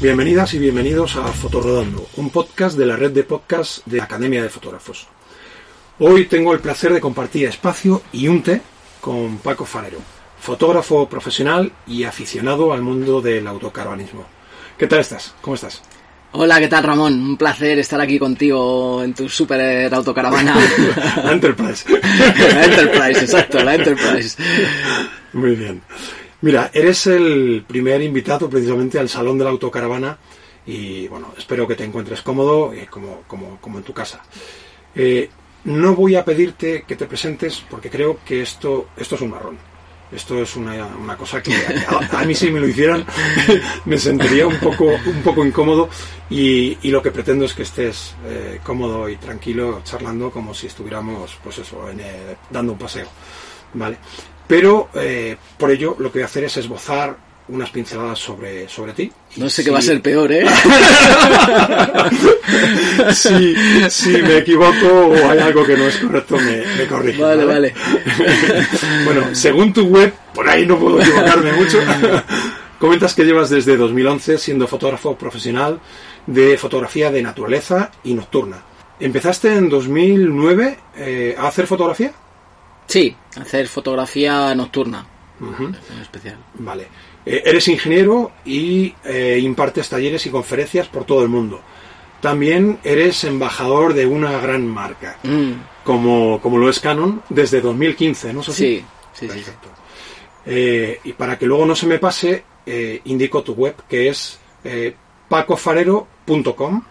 Bienvenidas y bienvenidos a Fotorodando, un podcast de la red de podcasts de la Academia de Fotógrafos. Hoy tengo el placer de compartir espacio y un té con Paco Farero, fotógrafo profesional y aficionado al mundo del autocaravanismo. ¿Qué tal estás? ¿Cómo estás? Hola, ¿qué tal Ramón? Un placer estar aquí contigo en tu super autocaravana. la Enterprise. la Enterprise, exacto, la Enterprise. Muy bien. Mira, eres el primer invitado precisamente al Salón de la Autocaravana y bueno, espero que te encuentres cómodo eh, como, como, como, en tu casa. Eh, no voy a pedirte que te presentes porque creo que esto, esto es un marrón. Esto es una, una cosa que a, mí si me lo hicieran me sentiría un poco, un poco incómodo y, y lo que pretendo es que estés eh, cómodo y tranquilo charlando como si estuviéramos pues eso, en, eh, dando un paseo. ¿Vale? Pero eh, por ello lo que voy a hacer es esbozar unas pinceladas sobre, sobre ti. No sé qué va a ser peor, ¿eh? si, me equivoco o hay algo que no es correcto, me, me corriges. Vale, vale. bueno, según tu web, por ahí no puedo equivocarme mucho. Comentas que llevas desde 2011 siendo fotógrafo profesional de fotografía de naturaleza y nocturna. ¿Empezaste en 2009 eh, a hacer fotografía? Sí, hacer fotografía nocturna. Uh -huh. En especial. Vale. Eh, eres ingeniero y eh, impartes talleres y conferencias por todo el mundo. También eres embajador de una gran marca, Mm. como, como lo es Canon, desde 2015, ¿no es así? Sí, sí, sí. Perfecto. Eh, y para que luego no se me pase, indico tu web, que es pacofarero.com.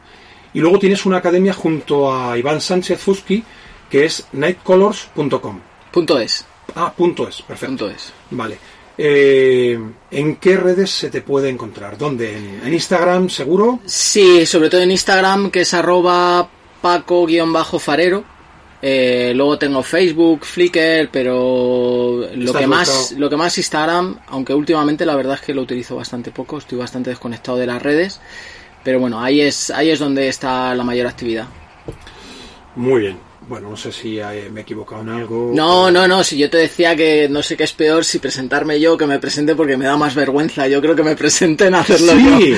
Y luego tienes una academia junto a Iván Sánchez Fuski, que es nightcolors.com. Punto es. Ah, punto es, perfecto. Punto es. Vale. Eh, ¿En qué redes se te puede encontrar? ¿Dónde? ¿En, en Instagram, seguro? Sí, sobre todo en Instagram, que es arroba paco-farero. Eh, luego tengo Facebook, Flickr, pero lo que más buscado. lo que más Instagram, aunque últimamente la verdad es que lo utilizo bastante poco, estoy bastante desconectado de las redes, pero bueno, ahí es ahí es donde está la mayor actividad. Muy bien. Bueno, no sé si eh, me he equivocado en algo. No, no, no, si yo te decía que no sé qué es peor si presentarme yo o que me presente porque me da más vergüenza. Yo creo que me presenten a hacerlo Sí, yo.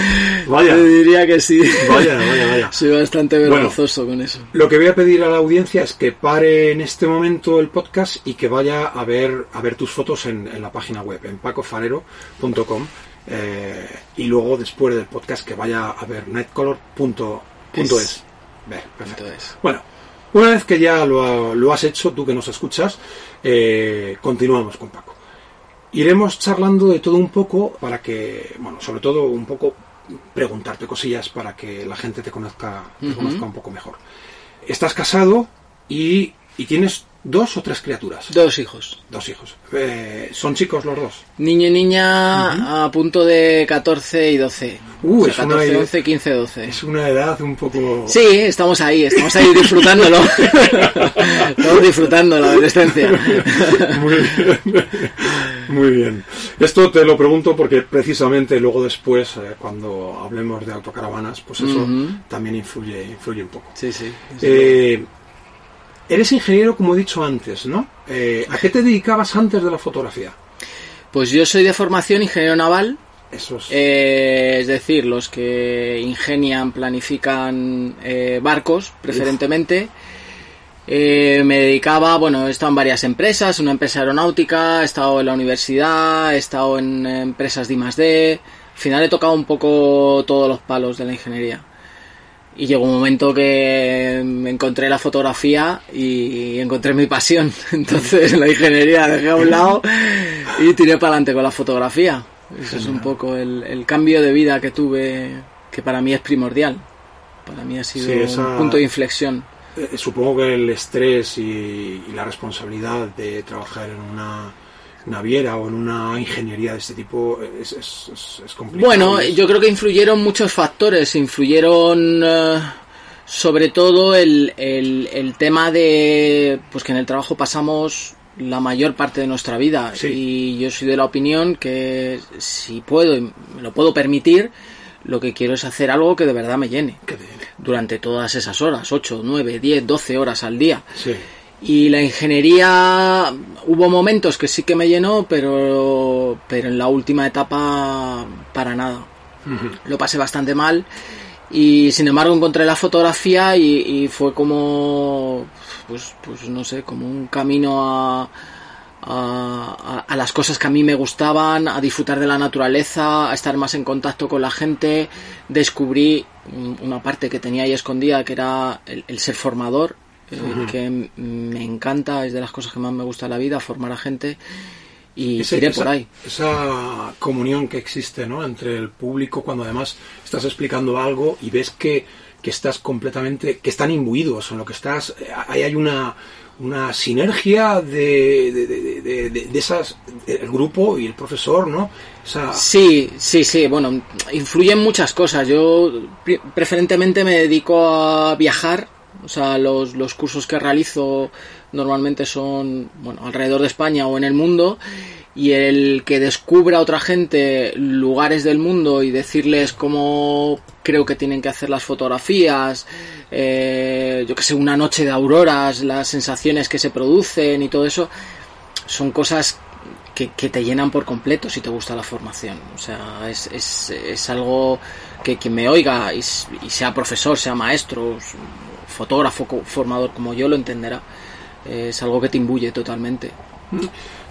vaya. Yo diría que sí. Vaya, vaya, vaya. Soy bastante vergonzoso con eso. Lo que voy a pedir a la audiencia es que pare en este momento el podcast y que vaya a ver, a ver tus fotos en, en la página web, en pacofarero.com. eh, y luego, después del podcast, que vaya a ver nightcolor.es. Bueno, una vez que ya lo, ha- lo has hecho, tú que nos escuchas, eh, continuamos con Paco. Iremos charlando de todo un poco para que, bueno, sobre todo un poco preguntarte cosillas para que la gente te conozca, te conozca un poco mejor. Estás casado y, y tienes dos o tres criaturas. Dos hijos. Dos hijos. Eh, ¿Son chicos los dos? Niño y niña a punto de 14 y 12. Uh, O sea, es una 14, idea- 11, 15, 12. Es una edad un poco... Sí, estamos ahí, estamos ahí disfrutándolo. estamos disfrutando la adolescencia. Muy bien. Muy bien. Esto te lo pregunto porque precisamente luego después, eh, cuando hablemos de autocaravanas, pues eso también influye, influye un poco. Sí, sí. Eh, eres ingeniero, como he dicho antes, ¿no? Eh, ¿A qué te dedicabas antes de la fotografía? Pues yo soy de formación ingeniero naval, Eso es... eh, es decir, los que ingenian, planifican eh, barcos, preferentemente. Eh, me dedicaba, bueno, he estado en varias empresas, una empresa aeronáutica, he estado en la universidad, he estado en eh, empresas de I+D. Al final he tocado un poco todos los palos de la ingeniería. Y llegó un momento que me encontré la fotografía y encontré mi pasión. Entonces la ingeniería dejé a un lado y tiré para adelante con la fotografía. Eso es un poco el, el cambio de vida que tuve, que para mí es primordial. Para mí ha sido Sí, esa- un punto de inflexión. Eh, supongo que el estrés y, y la responsabilidad de trabajar en una naviera o en una ingeniería de este tipo es, es, es- es complicado. Bueno, yo creo que influyeron muchos factores. Influyeron eh, sobre todo el, el, el tema de pues que en el trabajo pasamos la mayor parte de nuestra vida. Sí. Y yo soy de la opinión que si puedo y me lo puedo permitir, lo que quiero es hacer algo que de verdad me llene. Durante todas esas horas, 8, 9, 10, 12 horas al día. sí. Y la ingeniería hubo momentos que sí que me llenó, pero, pero en la última etapa para nada. Lo pasé bastante mal y sin embargo encontré la fotografía y, y fue como, pues, pues no sé, como un camino a, a, las cosas que a mí me gustaban, a disfrutar de la naturaleza, a estar más en contacto con la gente. Descubrí un- una parte que tenía ahí escondida, que era el, el ser formador, eh, que me encanta, es de las cosas que más me gusta en la vida, formar a gente. Y Ese- tiré esa, por ahí. esa comunión que existe ¿no? entre el público cuando además estás explicando algo y ves que, que estás completamente, que están imbuidos en lo que estás, eh, ahí hay una, una sinergia de, de, de, de- de- de esas, el grupo y el profesor, ¿no? Esa, Sí, sí, sí, bueno, influyen muchas cosas. Yo pre- preferentemente me dedico a viajar, o sea, los, los cursos que realizo normalmente son, bueno, alrededor de España o en el mundo, y el que descubra a otra gente lugares del mundo y decirles cómo creo que tienen que hacer las fotografías, eh, yo que sé, una noche de auroras, las sensaciones que se producen y todo eso, son cosas que, que te llenan por completo si te gusta la formación. O sea, es, es, es algo que quien me oiga y, y sea profesor, sea maestro, fotógrafo, formador como yo lo entenderá. Es algo que te imbuye totalmente.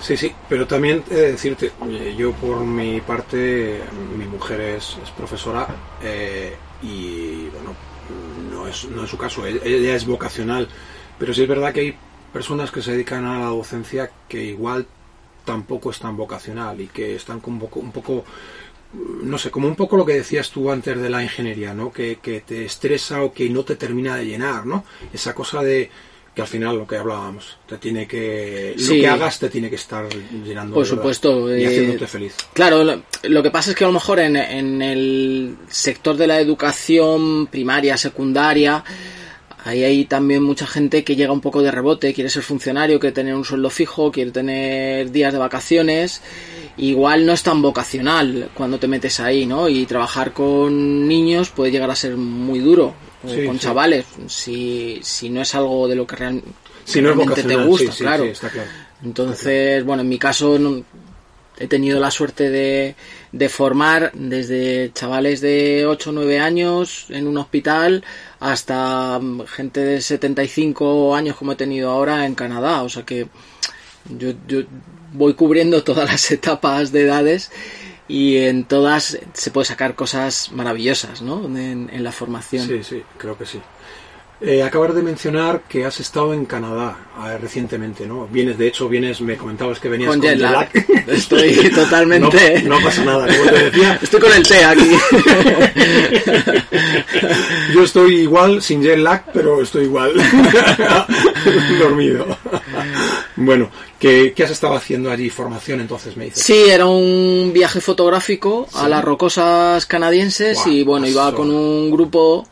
Sí, sí, pero también he de decirte, eh, yo por mi parte, mi mujer es, es profesora eh, y bueno, no es, no es su caso, e- ella es vocacional, pero sí es verdad que hay personas que se dedican a la docencia que igual tampoco es tan vocacional y que están un un poco no sé, como un poco lo que decías tú antes de la ingeniería, ¿no? Que, que te estresa o que no te termina de llenar, ¿no? Esa cosa de que al final lo que hablábamos, te tiene que lo que hagas te tiene que estar llenando Por supuesto, y eh, haciéndote feliz. Claro, lo, lo que pasa es que a lo mejor en, en el sector de la educación primaria, secundaria, ahí hay también mucha gente que llega un poco de rebote, quiere ser funcionario, quiere tener un sueldo fijo, quiere tener días de vacaciones. Igual no es tan vocacional cuando te metes ahí, ¿no? Y trabajar con niños puede llegar a ser muy duro. O Sí, con sí. chavales, si, si no es algo de lo que real- Si no es realmente te gusta, sí, sí, claro. sí, está claro. Entonces, bueno, en mi caso no- he tenido la suerte de, de formar desde chavales de 8 o 9 años en un hospital hasta mm, gente de 75 años como he tenido ahora en Canadá. O sea que yo, yo voy cubriendo todas las etapas de edades y en todas se puede sacar cosas maravillosas, ¿no? En, en la formación. Sí, sí, creo que sí. Eh, acabas de mencionar que has estado en Canadá eh, recientemente, ¿no? Vienes, de hecho, vienes, me comentabas que venías Con con, jet lag. Estoy totalmente- No, no pasa nada, como te decía. Estoy con el té aquí. Yo estoy igual, sin jet lag, pero estoy igual. Dormido. Bueno, ¿qué, qué has estado haciendo allí? Formación, entonces, me dices. Sí, era un viaje fotográfico a las rocosas canadienses y bueno, iba eso. con un grupo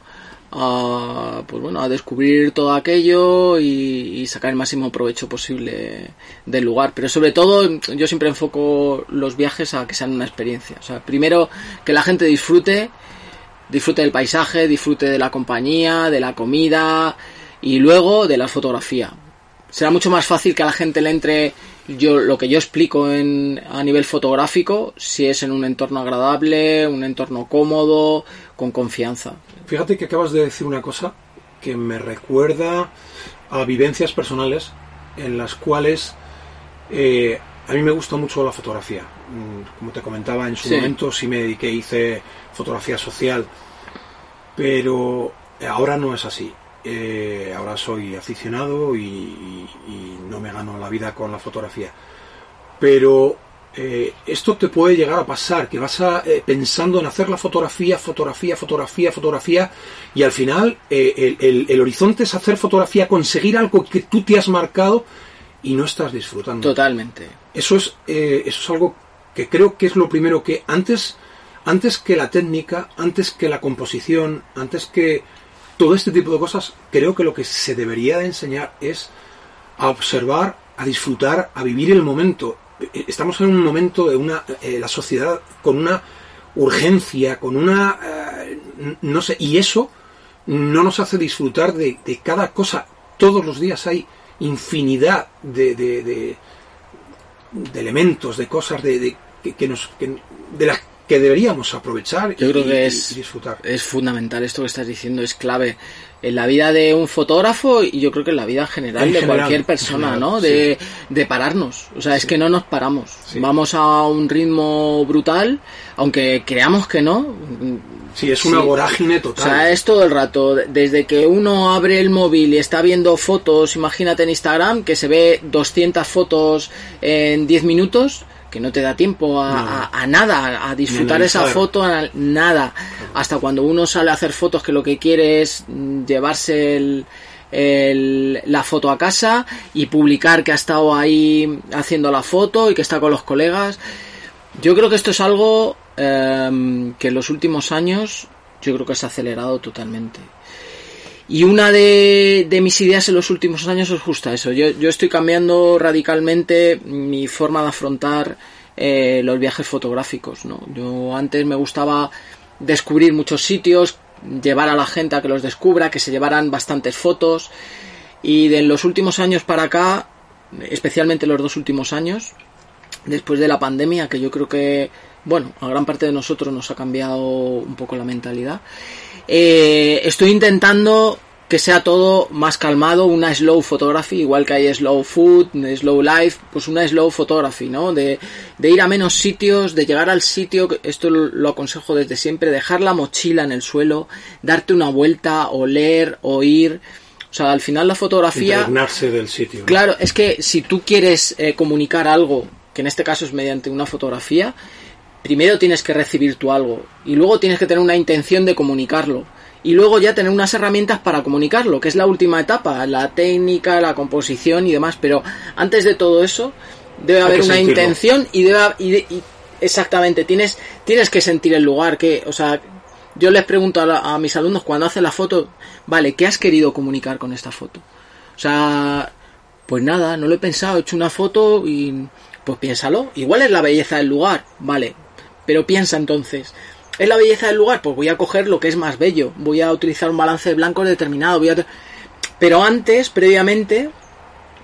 a, pues bueno, a descubrir todo aquello y, y sacar el máximo provecho posible del lugar. Pero sobre todo yo siempre enfoco los viajes a que sean una experiencia. O sea, primero que la gente disfrute, disfrute del paisaje, disfrute de la compañía, de la comida y luego de la fotografía. Será mucho más fácil que a la gente le entre yo lo que yo explico en, a nivel fotográfico si es en un entorno agradable, un entorno cómodo, con confianza. Fíjate que acabas de decir una cosa que me recuerda a vivencias personales en las cuales eh, a mí me gusta mucho la fotografía. Mm, Como te comentaba, en su Sí. momento sí me dediqué, hice fotografía social, pero ahora no es así. Eh, ahora soy aficionado y, y- y no me gano la vida con la fotografía. Pero eh, esto te puede llegar a pasar, que vas a, eh, pensando en hacer la fotografía, fotografía, fotografía, fotografía, y al final el, el- el horizonte es hacer fotografía, conseguir algo que tú te has marcado y no estás disfrutando. Totalmente. Eso es, eh, eso es algo que creo que es lo primero que antes, antes que la técnica, antes que la composición, antes que todo este tipo de cosas, creo que lo que se debería de enseñar es a observar, a disfrutar, a vivir el momento. Eh, Estamos en un momento de una eh, la sociedad con una urgencia, con una eh, no sé, y eso no nos hace disfrutar de, de cada cosa. Todos los días hay infinidad de, de, elementos, de cosas de, de- que, que nos que- de las que deberíamos aprovechar Yo creo y- que es, y disfrutar. es fundamental esto que estás diciendo, es clave en la vida de un fotógrafo y yo creo que en la vida general En de general, cualquier persona, general, ¿no? sí. De, de pararnos. O sea, es que no nos paramos. Sí. Vamos a un ritmo brutal, aunque creamos que no. Sí, es una vorágine O total. sea, es todo el rato. Desde que uno abre el móvil y está viendo fotos, imagínate en Instagram, que se ve 200 fotos en 10 minutos, que no te da tiempo a, No. a- a nada, a disfrutar esa foto, a nada. Hasta cuando uno sale a hacer fotos que lo que quiere es mm, llevarse el, el- la foto a casa y publicar que ha estado ahí haciendo la foto y que está con los colegas. Yo creo que esto es algo em, que en los últimos años yo creo que se ha acelerado totalmente. Y una de, mis ideas en los últimos años es justo eso. Yo, yo estoy cambiando radicalmente mi forma de afrontar eh, los viajes fotográficos. ¿no? Yo antes me gustaba descubrir muchos sitios, llevar a la gente a que los descubra, que se llevaran bastantes fotos. Y de los últimos años para acá, especialmente los dos últimos años, después de la pandemia, que yo creo que, bueno, a gran parte de nosotros nos ha cambiado un poco la mentalidad, eh, estoy intentando que sea todo más calmado, una slow photography, igual que hay slow food, slow life, pues una slow photography, ¿no? De, de ir a menos sitios, de llegar al sitio, esto lo, lo aconsejo desde siempre, dejar la mochila en el suelo, darte una vuelta, oler, oír, o sea, al final la fotografía... Impregnarse del sitio. ¿no? Claro, es que si tú quieres eh, comunicar algo, que en este caso es mediante una fotografía, primero tienes que recibir tú algo y luego tienes que tener una intención de comunicarlo y luego ya tener unas herramientas para comunicarlo, que es la última etapa, la técnica, la composición y demás, pero antes de todo eso debe Hay haber una sentirlo. intención y debe y de- y- exactamente, tienes tienes que sentir el lugar, que, o sea, yo les pregunto a, la- a mis alumnos cuando hacen la foto, vale, ¿qué has querido comunicar con esta foto? O sea, pues nada, no lo he pensado, he hecho una foto y pues piénsalo. Igual es la belleza del lugar, vale, pero piensa entonces. ¿Es la belleza del lugar? Pues voy a coger lo que es más bello. Voy a utilizar un balance de blancos determinado. Voy a... Pero antes, previamente,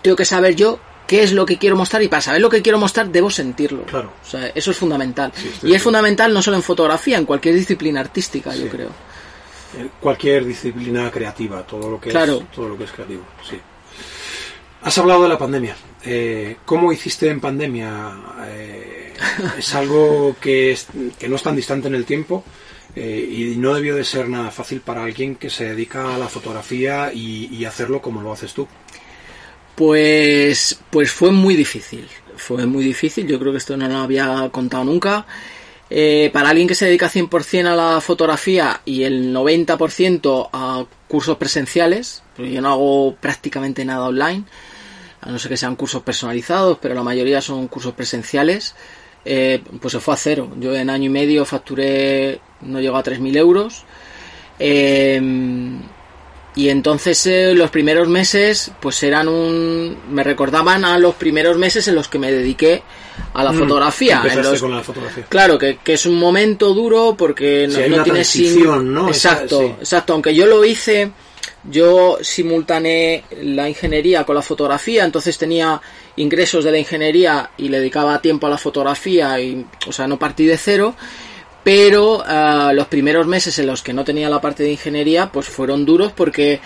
tengo que saber yo qué es lo que quiero mostrar y para saber lo que quiero mostrar debo sentirlo. Claro. O sea, eso es fundamental. Sí, y es fundamental no solo en fotografía, en cualquier disciplina artística, yo creo. En cualquier disciplina creativa, todo lo que Claro. es todo lo que es creativo, sí. Has hablado de la pandemia. Eh, ¿Cómo hiciste en pandemia? Eh, es algo que, es- que no es tan distante en el tiempo eh, y no debió de ser nada fácil para alguien que se dedica a la fotografía y, hacerlo como lo haces tú. Pues, pues fue muy difícil. Fue muy difícil. Yo creo que esto no lo había contado nunca. Eh, para alguien que se dedica 100% a la fotografía y el 90% a cursos presenciales, porque yo no hago prácticamente nada online, a no ser que sean cursos personalizados, pero la mayoría son cursos presenciales, eh, pues se fue a cero. Yo en año y medio facturé, no llegó a 3.000 euros. Eh, y entonces eh, los primeros meses, pues eran un. me recordaban a los primeros meses en los que me dediqué a la Mm, fotografía. en empezaste los- con la fotografía. Claro, que, que es un momento duro porque no, Sí, hay no una tienes sin- transición, ¿no? Exacto, sí. exacto. Aunque yo lo hice, yo simultaneé la ingeniería con la fotografía, entonces tenía ingresos de la ingeniería y le dedicaba tiempo a la fotografía y, o sea, no partí de cero. Pero ah, los primeros meses en los que no tenía la parte de ingeniería, pues fueron duros porque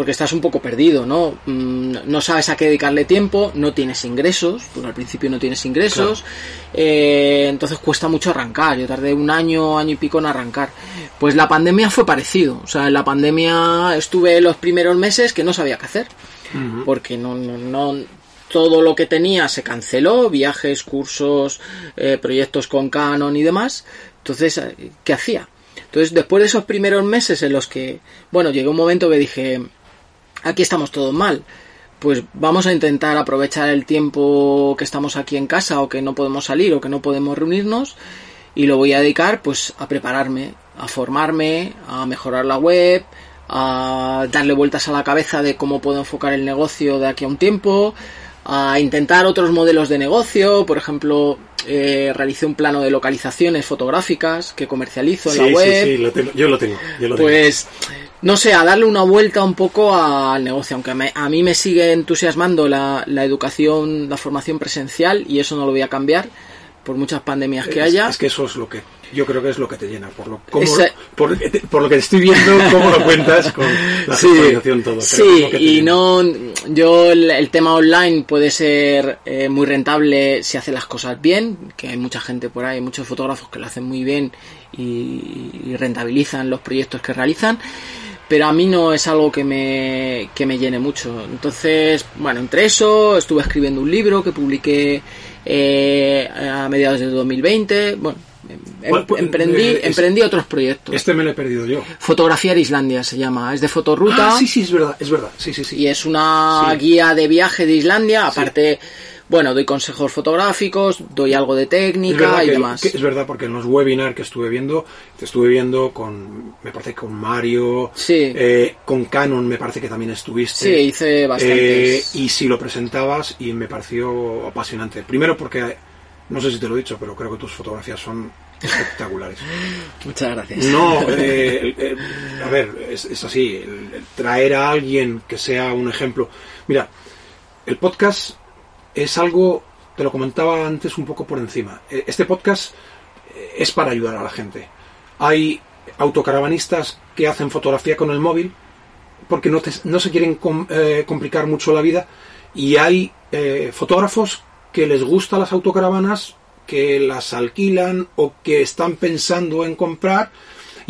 porque estás un poco perdido, ¿no? Mm, no sabes a qué dedicarle tiempo, no tienes ingresos, porque al principio no tienes ingresos, eh, entonces cuesta mucho arrancar. Yo tardé un año, año y pico en arrancar. Pues la pandemia fue parecido, o sea, en la pandemia estuve los primeros meses que no sabía qué hacer, porque no, no, no, todo lo que tenía se canceló, viajes, cursos, eh, proyectos con Canon y demás. Entonces, eh, ¿qué hacía? Entonces, después de esos primeros meses en los que, bueno, llegó un momento que dije, aquí estamos todos mal. Pues vamos a intentar aprovechar el tiempo que estamos aquí en casa o que no podemos salir o que no podemos reunirnos y lo voy a dedicar pues a prepararme, a formarme, a mejorar la web, a darle vueltas a la cabeza de cómo puedo enfocar el negocio de aquí a un tiempo, a intentar otros modelos de negocio, por ejemplo, eh, realicé un plano de localizaciones fotográficas que comercializo en la web. Sí, sí, lo tengo, yo lo tengo. Yo lo pues, no sé, a darle una vuelta un poco al negocio, aunque me, a mí me sigue entusiasmando la, la educación, la formación presencial y eso no lo voy a cambiar por muchas pandemias que es, haya. Es que eso es lo que yo creo que es lo que te llena, por lo, Esa... por, por, lo que estoy viendo, cómo lo cuentas con la sí, todo. Sí, y no, yo el, el, tema online puede ser eh, muy rentable si hace las cosas bien, que hay mucha gente por ahí, muchos fotógrafos que lo hacen muy bien y, y rentabilizan los proyectos que realizan pero a mí no es algo que me, que me llene mucho. Entonces, bueno, entre eso estuve escribiendo un libro que publiqué eh, a mediados de 2020. Bueno, em, Bueno, pues, emprendí, eh, emprendí otros proyectos. Este me lo he perdido yo. Fotografiar Islandia se llama, es de fotoruta Ah, sí, sí, es verdad, es verdad. Sí, sí, sí. y es una Sí. guía de viaje de Islandia. Aparte, bueno, doy consejos fotográficos, doy algo de técnica y que, demás. que es verdad porque en los webinars que estuve viendo, te estuve viendo con, me parece que con Mario, Sí. eh, con Canon me parece que también estuviste. Sí, hice Eh, bastantes. y si lo presentabas y me pareció apasionante. Primero porque, no sé si te lo he dicho, pero creo que tus fotografías son espectaculares. Muchas gracias. No, eh, a ver, es, es así, el- el traer a alguien que sea un ejemplo. Mira, el podcast es algo, te lo comentaba antes un poco por encima. Eh, Este podcast eh, es para ayudar a la gente. Hay autocaravanistas que hacen fotografía con el móvil porque no, te- no se quieren eh, complicar mucho la vida y hay eh, fotógrafos que les gustan las autocaravanas, que las alquilan o que están pensando en comprar.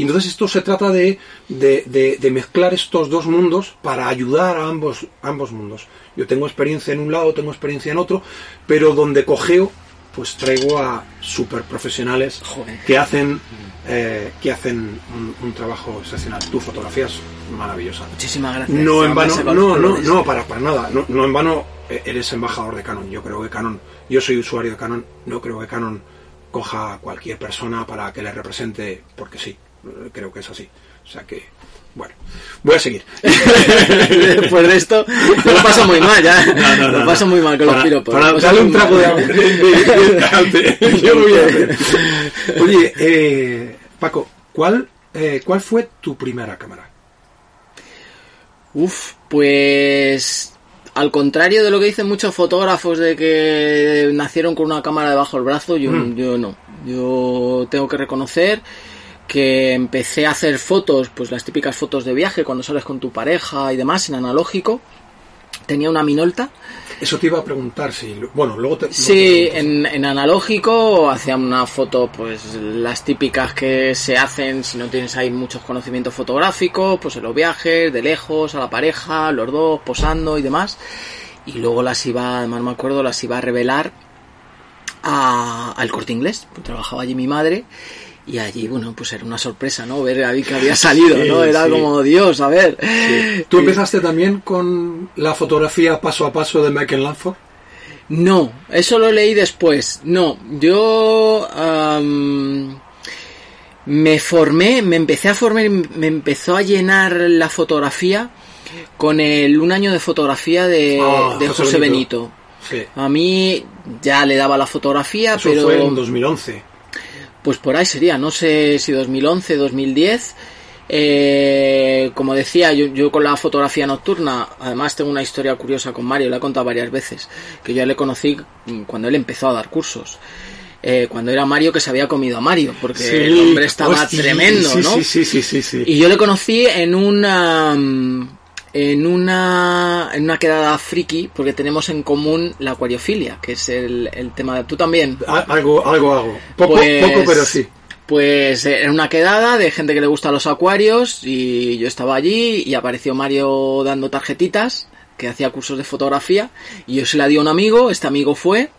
Y entonces esto se trata de, de- de- de mezclar estos dos mundos para ayudar a ambos, ambos mundos. Yo tengo experiencia en un lado, tengo experiencia en otro, pero donde cogeo, pues traigo a super profesionales Joder. que hacen, eh, que hacen un, un trabajo excepcional. Tu fotografía es maravillosa. Muchísimas gracias. No en vano, no, no, no, para, para nada. No, no en vano eh, eres embajador de Canon. Yo creo que Canon, yo soy usuario de Canon, no creo que Canon coja a cualquier persona para que le represente, porque sí, creo que es así. O sea que, bueno, voy a seguir. Después de esto, lo paso muy mal ya. lo paso muy mal con para, los piropos. Para darle un trago mal. de agua. Oye, eh, Paco, ¿cuál, eh, ¿cuál fue tu primera cámara? Uf, pues al contrario de lo que dicen muchos fotógrafos de que nacieron con una cámara debajo del brazo, yo, Mm. yo no. Yo tengo que reconocer que empecé a hacer fotos, pues las típicas fotos de viaje cuando sales con tu pareja y demás en analógico. Tenía una Minolta. Eso te iba a preguntar si, bueno, luego te. luego Sí, te pregunto. en, en analógico hacía una foto, pues las típicas que se hacen si no tienes ahí muchos conocimientos fotográficos, pues en los viajes, de lejos, a la pareja, los dos, posando y demás. Y luego las iba, además me acuerdo, las iba a revelar a- al corte inglés, pues trabajaba allí mi madre. Y allí, bueno, pues era una sorpresa, ¿no? Ver a mí que había salido, ¿no? Era sí. como, Dios, a ver. ¿Tú Y- empezaste también con la fotografía paso a paso de Michael Lanford? No, eso lo leí después. No, yo me formé, me empecé a formar, me empezó a llenar la fotografía con el un año de fotografía de, Ah, de José José Benito. Benito. Sí. A mí ya le daba la fotografía, Eso pero fue en 2011. Pues por ahí sería, no sé si 2011, 2010. Eh, como decía, yo, yo con la fotografía nocturna, además tengo una historia curiosa con Mario, la he contado varias veces, que yo le conocí cuando él empezó a dar cursos. Eh, cuando era Mario que se había comido a Mario, porque el hombre estaba hostia, tremendo, ¿no? Sí, sí, sí, sí, sí. Y yo le conocí en una en una, en una quedada friki, porque tenemos en común la acuariofilia, que es el, el tema de... ¿Tú también? A- Algo, algo hago. Poco, Pues- poco, pero sí. Pues eh, en una quedada de gente que le gusta los acuarios y yo estaba allí y apareció Mario dando tarjetitas que hacía cursos de fotografía y yo se la di a un amigo, este amigo fue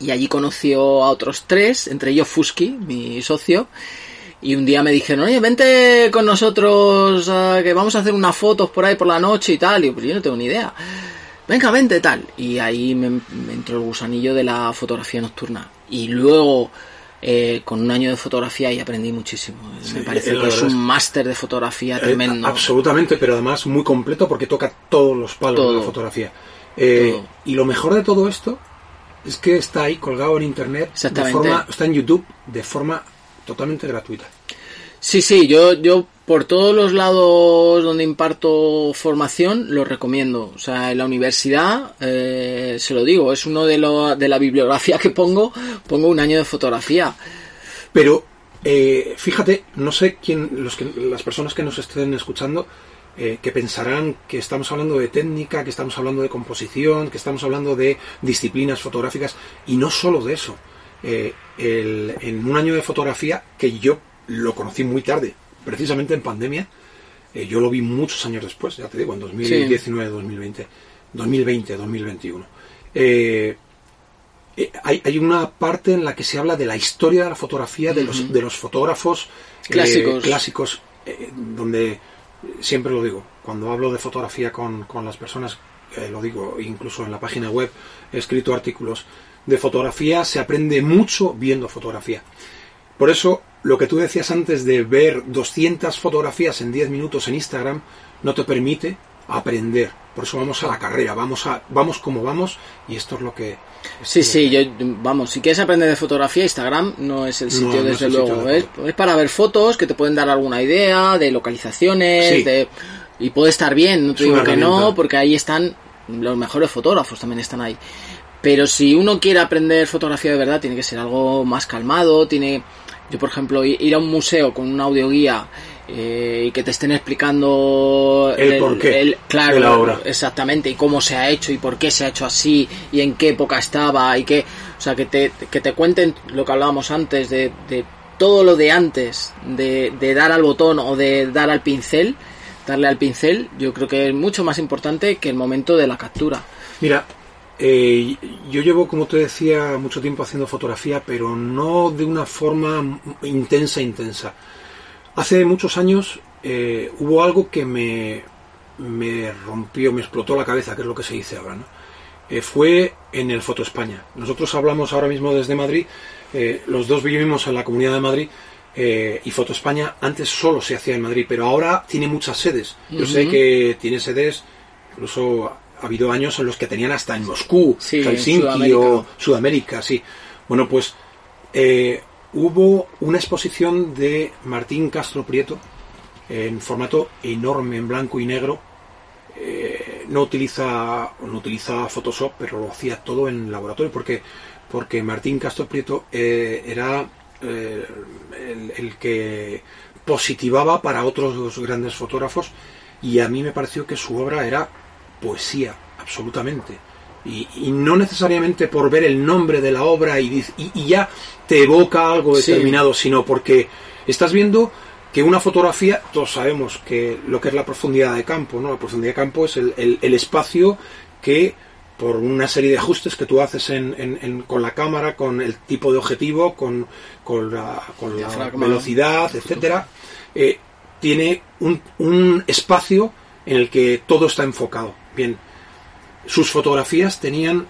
y allí conoció a otros tres, entre ellos Fusky, mi socio, y un día me dijeron, oye, vente con nosotros, ah, que vamos a hacer unas fotos por ahí por la noche y tal, y yo, pues yo no tengo ni idea. Venga, vente, tal. Y ahí me, me entró el gusanillo de la fotografía nocturna. Y luego, eh, con un año de fotografía, y aprendí muchísimo. me parece que es un máster de fotografía Eh, tremendo. absolutamente, pero además muy completo porque toca todos los palos de la fotografía. Eh, y lo mejor de todo esto es que está ahí colgado en internet, de forma, está en YouTube de forma totalmente gratuita. Sí, sí, yo, yo por todos los lados donde imparto formación lo recomiendo. O sea, en la universidad, eh, se lo digo, es uno de, lo, de la bibliografía que pongo, pongo un año de fotografía. Pero eh, fíjate, no sé quién, los que, las personas que nos estén escuchando, eh, que pensarán que estamos hablando de técnica, que estamos hablando de composición, que estamos hablando de disciplinas fotográficas, y no solo de eso. Eh, el- en un año de fotografía que yo lo conocí muy tarde, precisamente en pandemia, eh, yo lo vi muchos años después, ya te digo, en 2019, 2020, 2020, 2021. Eh, hay, hay una parte en la que se habla de la historia de la fotografía, de, los, de los fotógrafos eh, Clásicos. clásicos, donde siempre lo digo, cuando hablo de fotografía con, con las personas, eh, lo digo incluso en la página web, he escrito artículos de fotografía, se aprende mucho viendo fotografía. Por eso, lo que tú decías antes de ver 200 fotografías en 10 minutos en Instagram no te permite aprender. Por eso vamos a la carrera, vamos a vamos como vamos y esto es lo que Sí, sí, yo, vamos, si quieres aprender de fotografía, Instagram no es el sitio, no desde el sitio luego. es, para ver fotos que te pueden dar alguna idea de localizaciones, Sí. de, y puede estar bien, no te Es digo que no, porque ahí están los mejores fotógrafos, también están ahí. Pero si uno quiere aprender fotografía de verdad, tiene que ser algo más calmado, tiene... Yo, por ejemplo, ir a un museo con una audioguía eh, y que te estén explicando El porqué claro, de la obra. exactamente y cómo se ha hecho y por qué se ha hecho así y en qué época estaba y qué o sea que te, que te cuenten lo que hablábamos antes de, de todo lo de antes de, de dar al botón o de dar al pincel darle al pincel yo creo que es mucho más importante que el momento de la captura Mira, eh, yo llevo, como te decía, mucho tiempo haciendo fotografía, pero no de una forma intensa, intensa. Hace muchos años eh, hubo algo que me, me rompió, me explotó la cabeza, que es lo que se dice ahora, ¿no? Eh, fue en el Foto España. Nosotros hablamos ahora mismo desde Madrid, eh, los dos vivimos en la Comunidad de Madrid eh, y Foto España antes solo se hacía en Madrid, pero ahora tiene muchas sedes. Yo sé que tiene sedes, incluso ha habido años en los que tenían hasta en Moscú, Sí, en Helsinki Sudamérica. o Sudamérica, sí. Bueno, pues eh, hubo una exposición de Martín Castro Prieto en formato enorme, en blanco y negro. Eh, no utiliza no utiliza Photoshop, pero lo hacía todo en laboratorio porque porque Martín Castro Prieto eh, era el, el que positivaba para otros dos grandes fotógrafos y a mí me pareció que su obra era poesía, absolutamente. Y, y no necesariamente por ver el nombre de la obra y, y- y ya te evoca algo Sí. determinado, sino porque estás viendo que una fotografía, todos sabemos que lo que es la profundidad de campo, ¿no? La profundidad de campo es el, el- el espacio que por una serie de ajustes que tú haces en- en- en- con la cámara, con el tipo de objetivo, con, con la, con la velocidad, etcétera, eh, tiene un, un espacio en el que todo está enfocado. Bien, sus fotografías tenían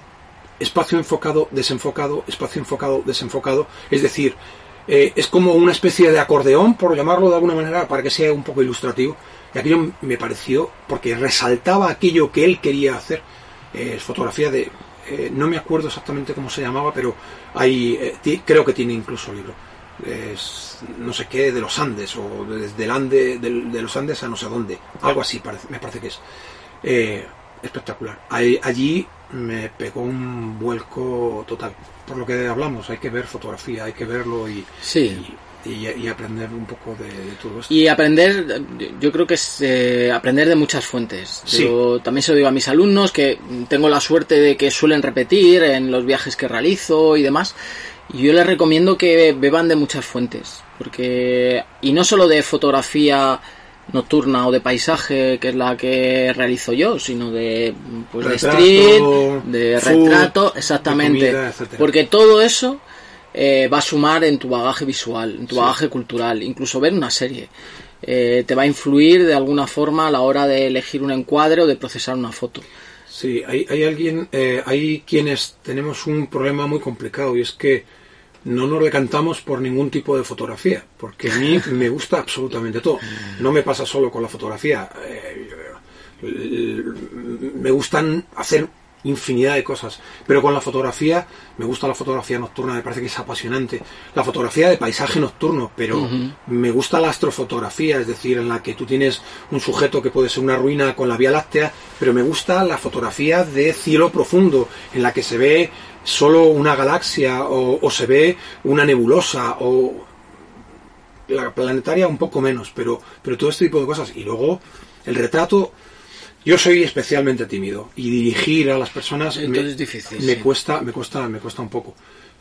espacio enfocado, desenfocado, espacio enfocado, desenfocado. Es decir, eh, es como una especie de acordeón, por llamarlo de alguna manera, para que sea un poco ilustrativo. Y aquello me pareció, porque resaltaba aquello que él quería hacer. Eh, fotografía de. eh, no me acuerdo exactamente cómo se llamaba, pero hay, eh, creo que tiene incluso libro. No sé qué de los Andes, o desde el Ande, del- de, los Andes a no sé dónde. Algo así parece- me parece que es. Espectacular. Ahí- allí me pegó un vuelco total. Por lo que hablamos, hay que ver fotografía, hay que verlo y, Sí. y- y, aprender un poco de, todo esto. Y aprender, yo creo que es eh, aprender de muchas fuentes. Yo también se lo digo a mis alumnos que tengo la suerte de que suelen repetir en los viajes que realizo y demás. Y yo les recomiendo que beban de muchas fuentes, porque y no solo de fotografía nocturna o de paisaje, que es la que realizo yo, sino de, pues, de street, de retrato, exactamente. porque todo eso eh, va a sumar en tu bagaje visual, en tu bagaje cultural, incluso ver una serie. Eh, te va a influir de alguna forma a la hora de elegir un encuadre o de procesar una foto. Sí, hay, hay alguien, eh, hay quienes tenemos un problema muy complicado y es que no nos decantamos por ningún tipo de fotografía, porque a mí me gusta absolutamente todo. No me pasa solo con la fotografía. me gustan hacer infinidad de cosas. Pero con la fotografía, me gusta la fotografía nocturna, me parece que es apasionante. La fotografía de paisaje nocturno, pero me gusta la astrofotografía, es decir, en la que tú tienes un sujeto que puede ser una ruina con la Vía Láctea, pero me gusta la fotografía de cielo profundo, en la que se ve solo una galaxia o, o se ve una nebulosa o la planetaria un poco menos, pero, pero todo este tipo de cosas. Y luego el retrato yo soy especialmente tímido y dirigir a las personas me, difícil, me cuesta, me cuesta, me cuesta un poco.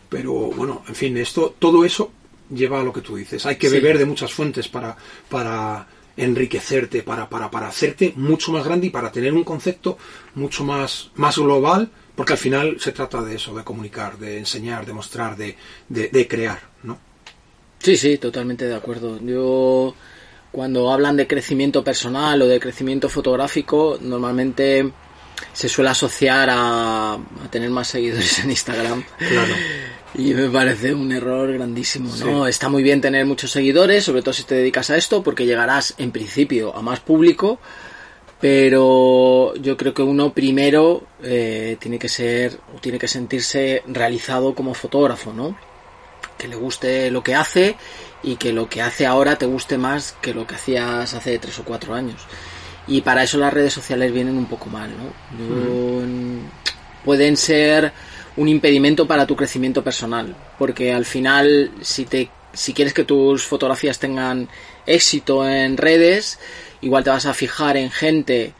Pero bueno, en fin, esto, todo eso lleva a lo que tú dices. Hay que beber de muchas fuentes para, para enriquecerte, para, para, para hacerte mucho más grande y para tener un concepto mucho más, más global, porque al final se trata de eso, de comunicar, de enseñar, de mostrar, de, de, de crear, ¿no? Sí, sí, totalmente de acuerdo. Yo cuando hablan de crecimiento personal o de crecimiento fotográfico, normalmente se suele asociar a, tener más seguidores en Instagram. Claro. Y me parece un error grandísimo, ¿no? Está muy bien tener muchos seguidores, sobre todo si te dedicas a esto, porque llegarás en principio a más público, pero yo creo que uno primero eh, tiene que ser, o tiene que sentirse realizado como fotógrafo, ¿no? Que le guste lo que hace y que lo que hace ahora te guste más que lo que hacías hace tres o cuatro años. Y para eso las redes sociales vienen un poco mal, ¿no? Pueden ser un impedimento para tu crecimiento personal, porque al final si te si quieres que tus fotografías tengan éxito en redes, igual te vas a fijar en gente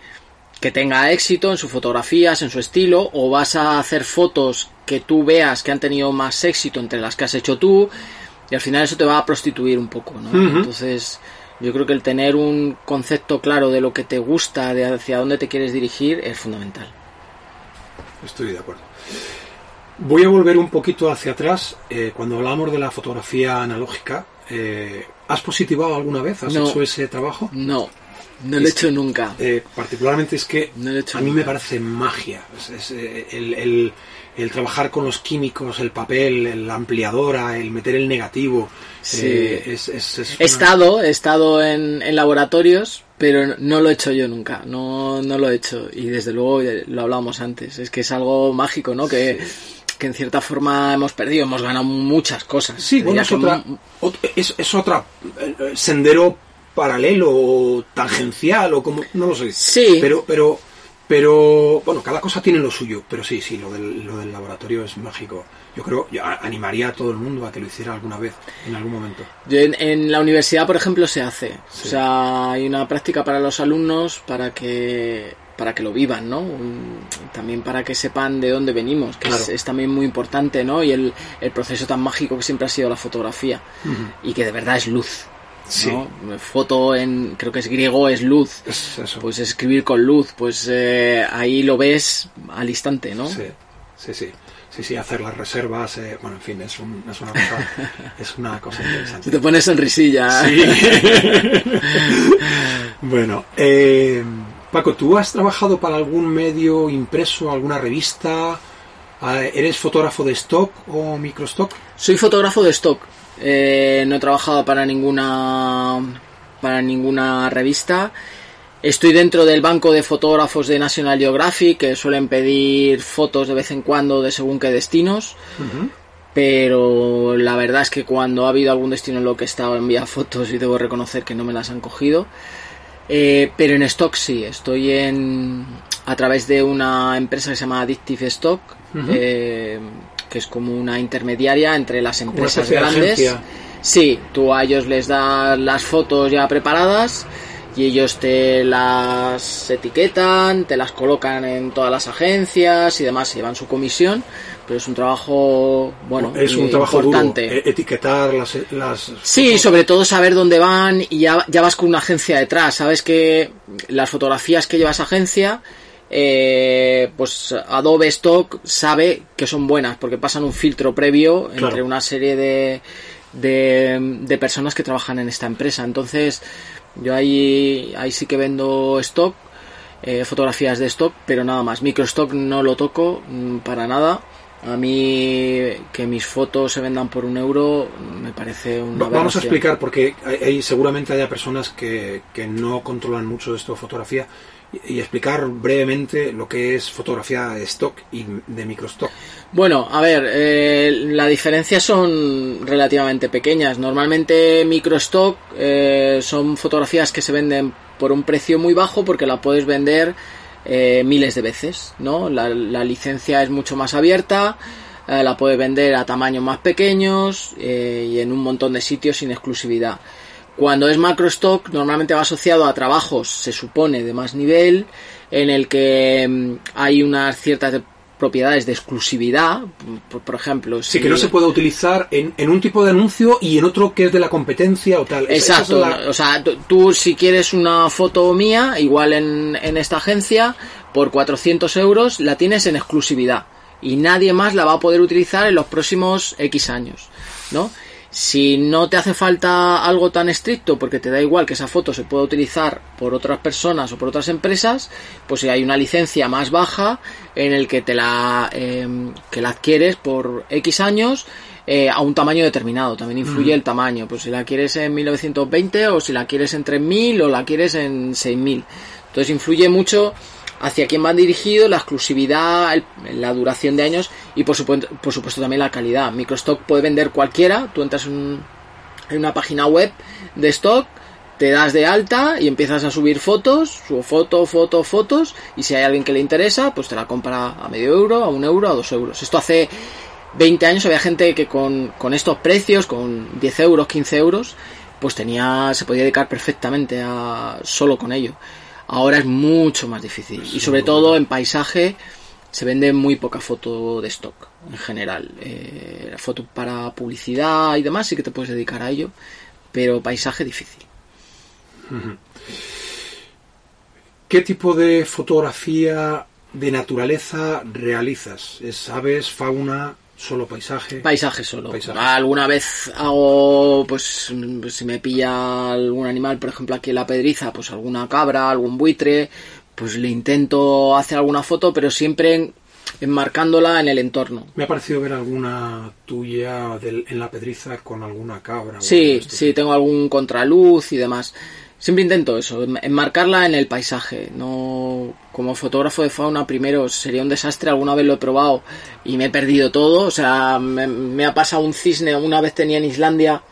que tenga éxito en sus fotografías, en su estilo, o vas a hacer fotos que tú veas que han tenido más éxito entre las que has hecho tú, y al final eso te va a prostituir un poco, ¿no? Entonces, yo creo que el tener un concepto claro de lo que te gusta, de hacia dónde te quieres dirigir, es fundamental. Estoy de acuerdo. Voy a volver un poquito hacia atrás. Eh, cuando hablamos de la fotografía analógica, eh, ¿has positivado alguna vez? ¿Has hecho ese trabajo? No, no lo he hecho nunca. Eh, particularmente es que a mí me parece magia. Es, el, el trabajar con los químicos, el papel, la ampliadora, el meter el negativo. Eh, he estado, he estado en, laboratorios, pero no lo he hecho yo nunca, no, no lo he hecho. Y desde luego eh, lo hablábamos antes, es que es algo mágico, ¿no? Que, que en cierta forma hemos perdido, hemos ganado muchas cosas. Sí, bueno, es, otra, es, es otra eh, sendero paralelo tangencial o como no lo sé. Sí. Pero pero pero, bueno, cada cosa tiene lo suyo, pero sí, sí, lo del, lo del laboratorio es mágico. Yo creo, yo animaría a todo el mundo a que lo hiciera alguna vez, en algún momento. en, la universidad, por ejemplo, se hace. O sea, hay una práctica para los alumnos para que para que lo vivan, ¿no? También para que sepan de dónde venimos, que es, también muy importante, ¿no? Y el, el, proceso tan mágico que siempre ha sido la fotografía y que de verdad es luz. Sí. Foto en, creo que es griego, es luz. Pues escribir con luz, pues eh, ahí lo ves al instante, ¿no? Sí, sí, sí. Sí, sí, hacer las reservas, eh, bueno, en fin, es, es, una cosa, es una cosa interesante. Te pones sonrisilla. Sí. bueno, eh, Paco, ¿tú has trabajado para algún medio impreso, alguna revista? Ah, ¿Eres fotógrafo de stock o microstock? Soy fotógrafo de stock. Eh, no he trabajado para ninguna para ninguna revista. Estoy dentro del banco de fotógrafos de National Geographic que suelen pedir fotos de vez en cuando de según qué destinos. Pero la verdad es que cuando ha habido algún destino en lo que he estado envía fotos y debo reconocer que no me las han cogido. Eh, pero en stock sí, estoy en a través de una empresa que se llama Addictive Stock que es como una intermediaria entre las empresas grandes. Sí, tú a ellos les das las fotos ya preparadas y ellos te las etiquetan, te las colocan en todas las agencias y demás, llevan su comisión, pero es un trabajo, bueno, es un eh, trabajo importante. duro, e- etiquetar las, las Sí, sobre todo saber dónde van y ya, ya vas con una agencia detrás. Sabes que las fotografías que lleva esa agencia, eh, pues Adobe Stock sabe que son buenas porque pasan un filtro previo entre una serie de, de, de personas que trabajan en esta empresa. Entonces, yo ahí, ahí sí que vendo stock, eh, fotografías de stock, pero nada más. Microstock no lo toco mm, para nada. A mí que mis fotos se vendan por un euro me parece una Va- Vamos a explicar porque hay, hay- seguramente haya personas que, que no controlan mucho esto de fotografía y, y explicar brevemente lo que es fotografía de stock y de microstock. Bueno, a ver, eh, las diferencias son relativamente pequeñas. Normalmente microstock eh, son fotografías que se venden por un precio muy bajo porque la puedes vender eh, miles de veces, ¿no? La, la licencia es mucho más abierta, eh, la puedes vender a tamaños más pequeños eh, y en un montón de sitios sin exclusividad. Cuando es macrostock, normalmente va asociado a trabajos, se supone, de más nivel, en el que mm, hay unas ciertas propiedades de exclusividad, por, por ejemplo. Sí, si- que no se puede utilizar en, en un tipo de anuncio y en otro que es de la competencia o tal. Esa es Exacto, la- o sea, tú si quieres una foto mía, igual en, en esta agencia, por 400 euros la tienes en exclusividad y nadie más la va a poder utilizar en los próximos X años, ¿no? Si no te hace falta algo tan estricto porque te da igual que esa foto se pueda utilizar por otras personas o por otras empresas, pues si hay una licencia más baja en el que te la em, que la adquieres por X años eh, a un tamaño determinado. También influye el tamaño. Pues si la quieres en 1920 o si la quieres en 3000 o la quieres en 6000. Entonces influye mucho hacia quién van dirigido, la exclusividad, el- la duración de años y por supuesto, por supuesto también la calidad. Microstock puede vender cualquiera. Tú entras en, en una página web de stock te das de alta y empiezas a subir fotos, subo foto, foto, fotos, y si hay alguien que le interesa, pues te la compra a medio euro, a un euro, a dos euros. Esto hace 20 años había gente que con, con estos precios, con 10 euros, 15 euros, pues tenía, se podía dedicar perfectamente a solo con ello. Ahora es mucho más difícil. Y sobre todo en paisaje se vende muy poca foto de stock en general. Eh, foto para publicidad y demás sí que te puedes dedicar a ello, pero paisaje difícil. ¿Qué tipo de fotografía de naturaleza realizas? ¿Es aves, fauna, solo paisaje? Paisaje solo. Paisaje. Alguna vez hago, pues, si me pilla algún animal, por ejemplo aquí en la pedriza, pues alguna cabra, algún buitre, pues le intento hacer alguna foto, pero siempre en- enmarcándola en el entorno. Me ha parecido ver alguna tuya del- en la pedriza con alguna cabra. Sí, sí, tengo algún contraluz y demás. Siempre intento eso, en- enmarcarla en el paisaje. No, como fotógrafo de fauna, primero sería un desastre. Alguna vez lo he probado y me he perdido todo. O sea, me, me ha pasado un cisne. Una vez tenía en Islandia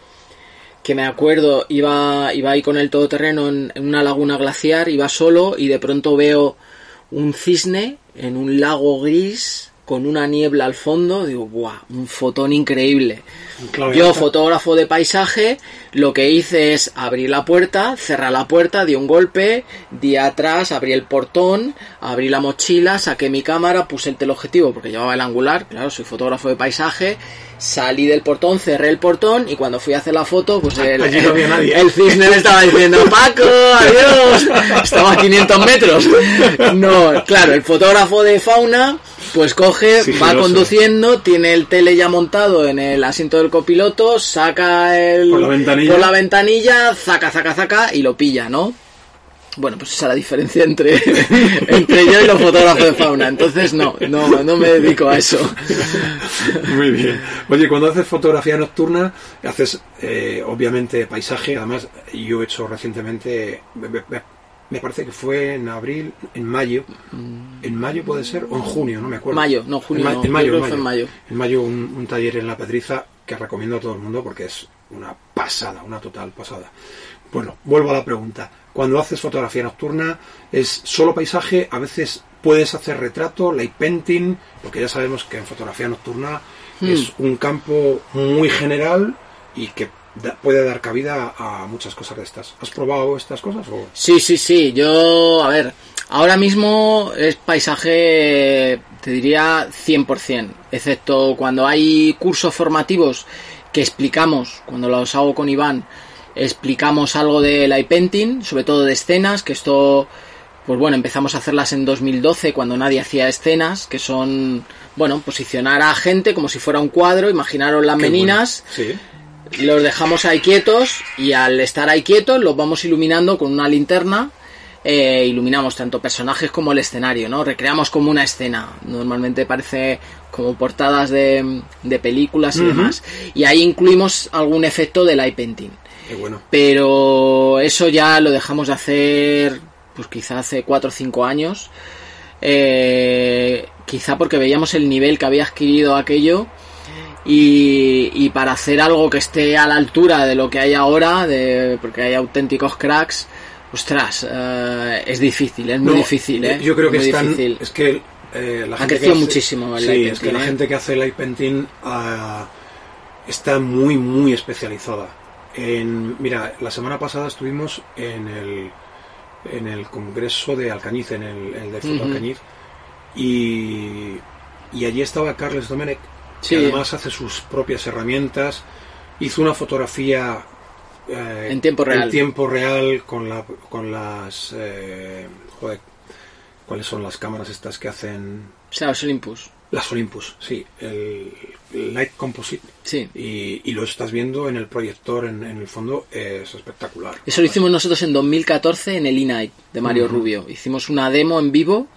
que me acuerdo, iba, iba ahí con el todoterreno en, en una laguna glaciar, iba solo y de pronto veo un cisne en un lago gris con una niebla al fondo. Digo, ¡buah! Un fotón increíble. Claro, Yo, está. fotógrafo de paisaje, lo que hice es abrir la puerta, cerrar la puerta, di un golpe, di atrás, abrí el portón, abrí la mochila, saqué mi cámara, puse el teleobjetivo porque llevaba el angular, claro, soy fotógrafo de paisaje, salí del portón, cerré el portón y cuando fui a hacer la foto, pues el, Allí no había nadie. el cisne me estaba diciendo, Paco, adiós, estaba a 500 metros. No, claro, el fotógrafo de fauna, pues coge, va conduciendo, tiene el tele ya montado en el asiento del copiloto, saca el Por la ventanilla. por la ventanilla, zaca, zaca, zaca y lo pilla, ¿no? Bueno, pues esa es la diferencia entre, entre yo y los fotógrafos de fauna. Entonces no, no, no me dedico a eso. Muy bien. Oye, cuando haces fotografía nocturna, haces eh, obviamente paisaje. Además, yo he hecho recientemente, me, parece que fue en abril, en mayo. ¿En mayo puede ser? ¿O en junio? No me acuerdo. Mayo, no, junio En, ma- no, en mayo, en fue en mayo. En mayo un, un taller en La Pedriza que recomiendo a todo el mundo porque es una pasada, una total pasada. Bueno, vuelvo a la pregunta. Cuando haces fotografía nocturna, ¿es solo paisaje? A veces puedes hacer retrato, light painting, porque ya sabemos que en fotografía nocturna Hmm. es un campo muy general y que da- puede dar cabida a, muchas cosas de estas. ¿Has probado estas cosas? O? Sí, sí, sí. Yo, a ver, ahora mismo es paisaje, te diría 100%, excepto cuando hay cursos formativos que explicamos, cuando los hago con Iván, explicamos algo de light painting, sobre todo de escenas, que esto, pues bueno, empezamos a hacerlas en 2012 cuando nadie hacía escenas, que son, bueno, posicionar a gente como si fuera un cuadro, imaginaros las Qué meninas, bueno. Sí. Los dejamos ahí quietos y al estar ahí quietos los vamos iluminando con una linterna. eh, iluminamos tanto personajes como el escenario, ¿no? Recreamos como una escena. Normalmente parece como portadas de, de películas y demás. Y ahí incluimos algún efecto de light painting. Qué bueno. Pero eso ya lo dejamos de hacer, pues quizá hace 4 o 5 años. Eh, quizá porque veíamos el nivel que había adquirido aquello. Y, y para hacer algo que esté a la altura de lo que hay ahora, de, porque hay auténticos cracks, ostras, eh, es difícil, es muy No, difícil, ¿eh? Yo creo que Muy están. difícil. Es que eh, la Ha gente que hace- muchísimo el Sí, light es que la painting, ¿eh? gente que hace light painting ah, está muy, muy especializada. En, mira, la semana pasada estuvimos en el, en el congreso de Alcañiz, en el, el de Foto. Alcañiz, y, y allí estaba Carles Domenech, Sí. que además hace sus propias herramientas, hizo una fotografía eh, En tiempo real. en tiempo real con, la, con las... eh, joder, ¿cuáles son las cámaras estas que hacen? O sea, los Olympus. Las Olympus, sí, el, el Light Composite. Sí. Y, y lo estás viendo en el proyector, en, en el fondo, es espectacular. Eso lo hicimos nosotros en 2014 en el E-Night de Mario Rubio. Hicimos una demo en vivo,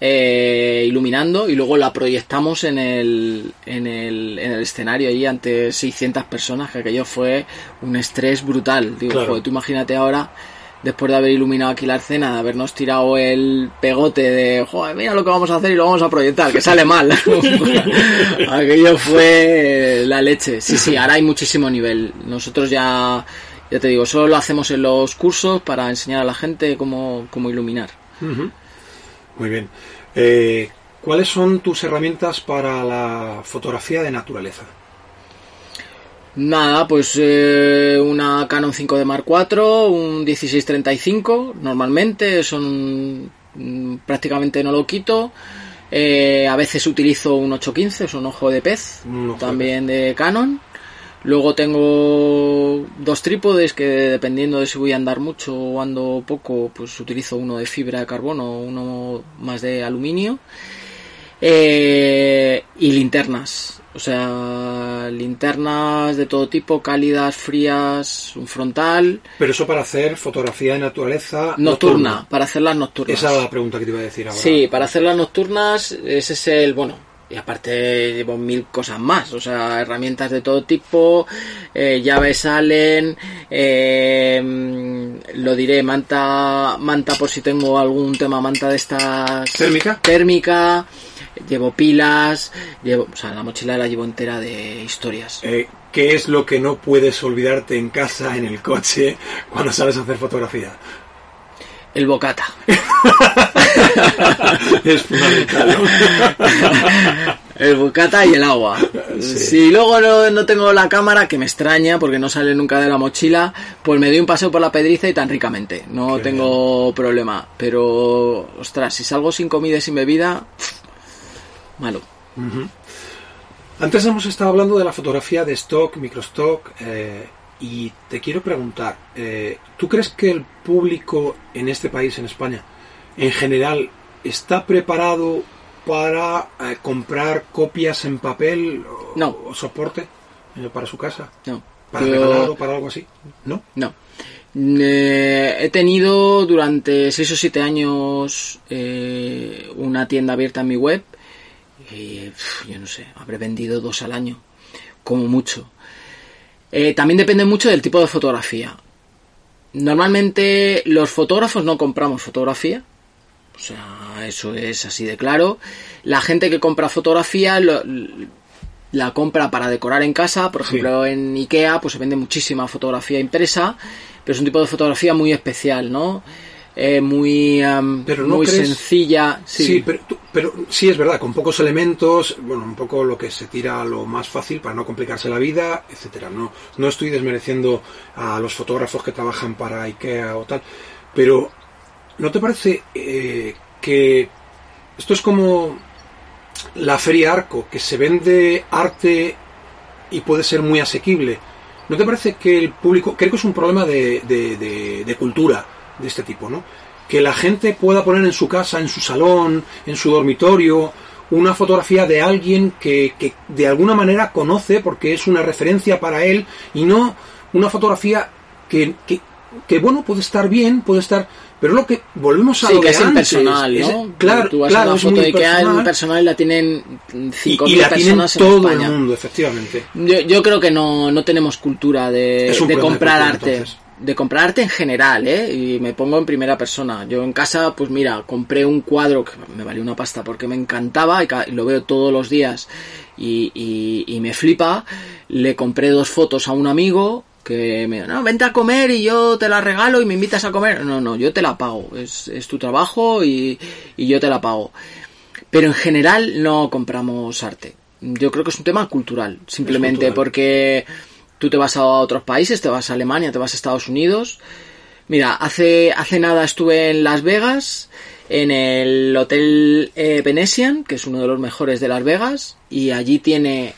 eh, iluminando, y luego la proyectamos en el, en el, en el escenario allí ante 600 personas, que aquello fue un estrés brutal. Digo, Claro. joder, tú imagínate ahora, después de haber iluminado aquí la escena, de habernos tirado el pegote de, joder, mira lo que vamos a hacer y lo vamos a proyectar, que sale mal. aquello fue la leche. Sí, sí, ahora hay muchísimo nivel. Nosotros ya... Ya te digo, solo lo hacemos en los cursos para enseñar a la gente cómo, cómo iluminar. Muy bien. Eh, ¿Cuáles son tus herramientas para la fotografía de naturaleza? Nada, pues eh, una Canon 5D Mark IV, un 1635, normalmente, son mm, prácticamente no lo quito. Eh, a veces utilizo un 815, es un ojo de pez, de también de Canon. Luego tengo dos trípodes que dependiendo de si voy a andar mucho o ando poco, pues utilizo uno de fibra de carbono, uno más de aluminio. Eh, y linternas, o sea, linternas de todo tipo, cálidas, frías, un frontal, Pero eso para hacer fotografía de naturaleza nocturna, para hacerlas nocturnas. Esa era la pregunta que te iba a decir ahora. Sí, para hacerlas nocturnas, ese es el, bueno, y aparte llevo mil cosas más, o sea, herramientas de todo tipo, eh, llaves salen, eh, mm, lo diré, manta, manta por si tengo algún tema, manta de estas... ¿Térmica? Térmica, llevo pilas, llevo, o sea, la mochila la llevo entera de historias. Eh, ¿Qué es lo que no puedes olvidarte en casa, en el coche, cuando sales a hacer fotografía? El bocata. es fundamental. El bocata y el agua. Sí. Si luego no, no tengo la cámara, que me extraña porque no sale nunca de la mochila, pues me doy un paseo por la pedriza y tan ricamente. No Qué tengo problema. Pero, ostras, si salgo sin comida y sin bebida, malo. Antes hemos estado hablando de la fotografía de stock, microstock, eh, y te quiero preguntar, eh, ¿tú crees que el público en este país, en España, en general, está preparado para eh, comprar copias en papel o, No. o soporte eh, para su casa? No. ¿Para Yo- regalar o para algo así? ¿No? No. Eh, he tenido durante 6 o 7 años eh, una tienda abierta en mi web y yo no sé, habré vendido dos al año, como mucho. Eh, también depende mucho del tipo de fotografía. Normalmente los fotógrafos no compramos fotografía, o sea, eso es así de claro. La gente que compra fotografía lo- la compra para decorar en casa, por Sí. ejemplo en Ikea, pues se vende muchísima fotografía impresa, pero es un tipo de fotografía muy especial, ¿no? Eh, muy, um, Pero no muy crees- sencilla. Sí, Sí, pero, pero sí es verdad, con pocos elementos, bueno, un poco lo que se tira a lo más fácil para no complicarse la vida, etcétera. No, no estoy desmereciendo a los fotógrafos que trabajan para IKEA o tal, pero ¿no te parece eh, que esto es como la feria Arco, que se vende arte y puede ser muy asequible? ¿No te parece que el público, creo que es un problema de, de- de- de cultura de este tipo, ¿no? Que la gente pueda poner en su casa, en su salón, en su dormitorio, una fotografía de alguien que, que de alguna manera conoce porque es una referencia para él y no una fotografía que, que, que, bueno, puede estar bien, puede estar... Pero lo que volvemos a Sí, lo que de es antes, impersonal, es- ¿no? claro, Tú vas claro, a una foto de es personal. muy personal y la tienen y, 5.000 y la tienen personas en todo España. el mundo, efectivamente. Yo, yo creo que no, no tenemos cultura de, un de comprar arte. entonces. De comprar arte en general, ¿eh? Y me pongo en primera persona. Yo en casa, pues mira, compré un cuadro que me valió una pasta porque me encantaba y lo veo todos los días y, y- y me flipa. Le compré dos fotos a un amigo que me dijo, no, vente a comer y yo te la regalo y me invitas a comer. No, no, yo te la pago. Es, es tu trabajo y, y yo te la pago. Pero en general no compramos arte. Yo creo que es un tema cultural, simplemente cultural. porque tú te vas a otros países, te vas a Alemania, te vas a Estados Unidos. Mira, hace, hace nada estuve en Las Vegas, en el Hotel eh, Venetian, que es uno de los mejores de Las Vegas, y allí tiene,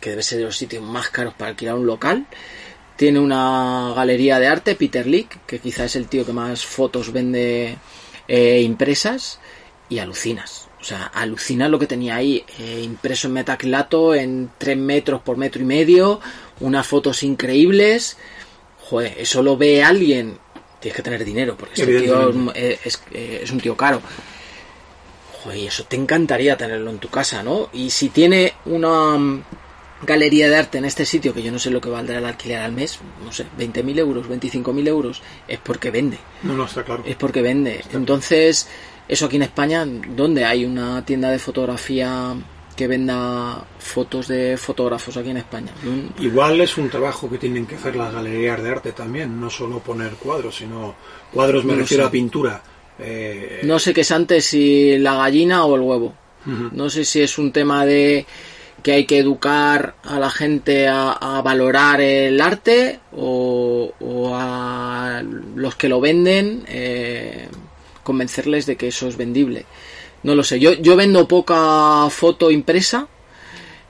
que debe ser de los sitios más caros para alquilar un local, tiene una galería de arte, Peter Lick, que quizá es el tío que más fotos vende eh, impresas, y alucinas. O sea, alucinas lo que tenía ahí, eh, impreso en metacrilato en 3 metros por metro y medio, unas fotos increíbles. Joder, eso lo ve alguien. Tienes que tener dinero, porque este tío es, es- eh, es un tío caro. Joder, eso te encantaría tenerlo en tu casa, ¿no? Y si tiene una mm, galería de arte en este sitio, que yo no sé lo que valdrá el alquiler al mes, no sé, 20.000 euros, 25.000 euros, es porque vende No, no, está claro. es porque vende. Entonces, eso aquí en España, ¿dónde hay una tienda de fotografía que venda fotos de fotógrafos aquí en España? Igual es un trabajo que tienen que hacer las galerías de arte también, no solo poner cuadros, sino cuadros me No refiero sé. a pintura. Eh, No sé qué es antes, si la gallina o el huevo. No sé si es un tema de que hay que educar a la gente a, a valorar el arte o, o a los que lo venden eh, convencerles de que eso es vendible. No lo sé. Yo, yo vendo poca foto impresa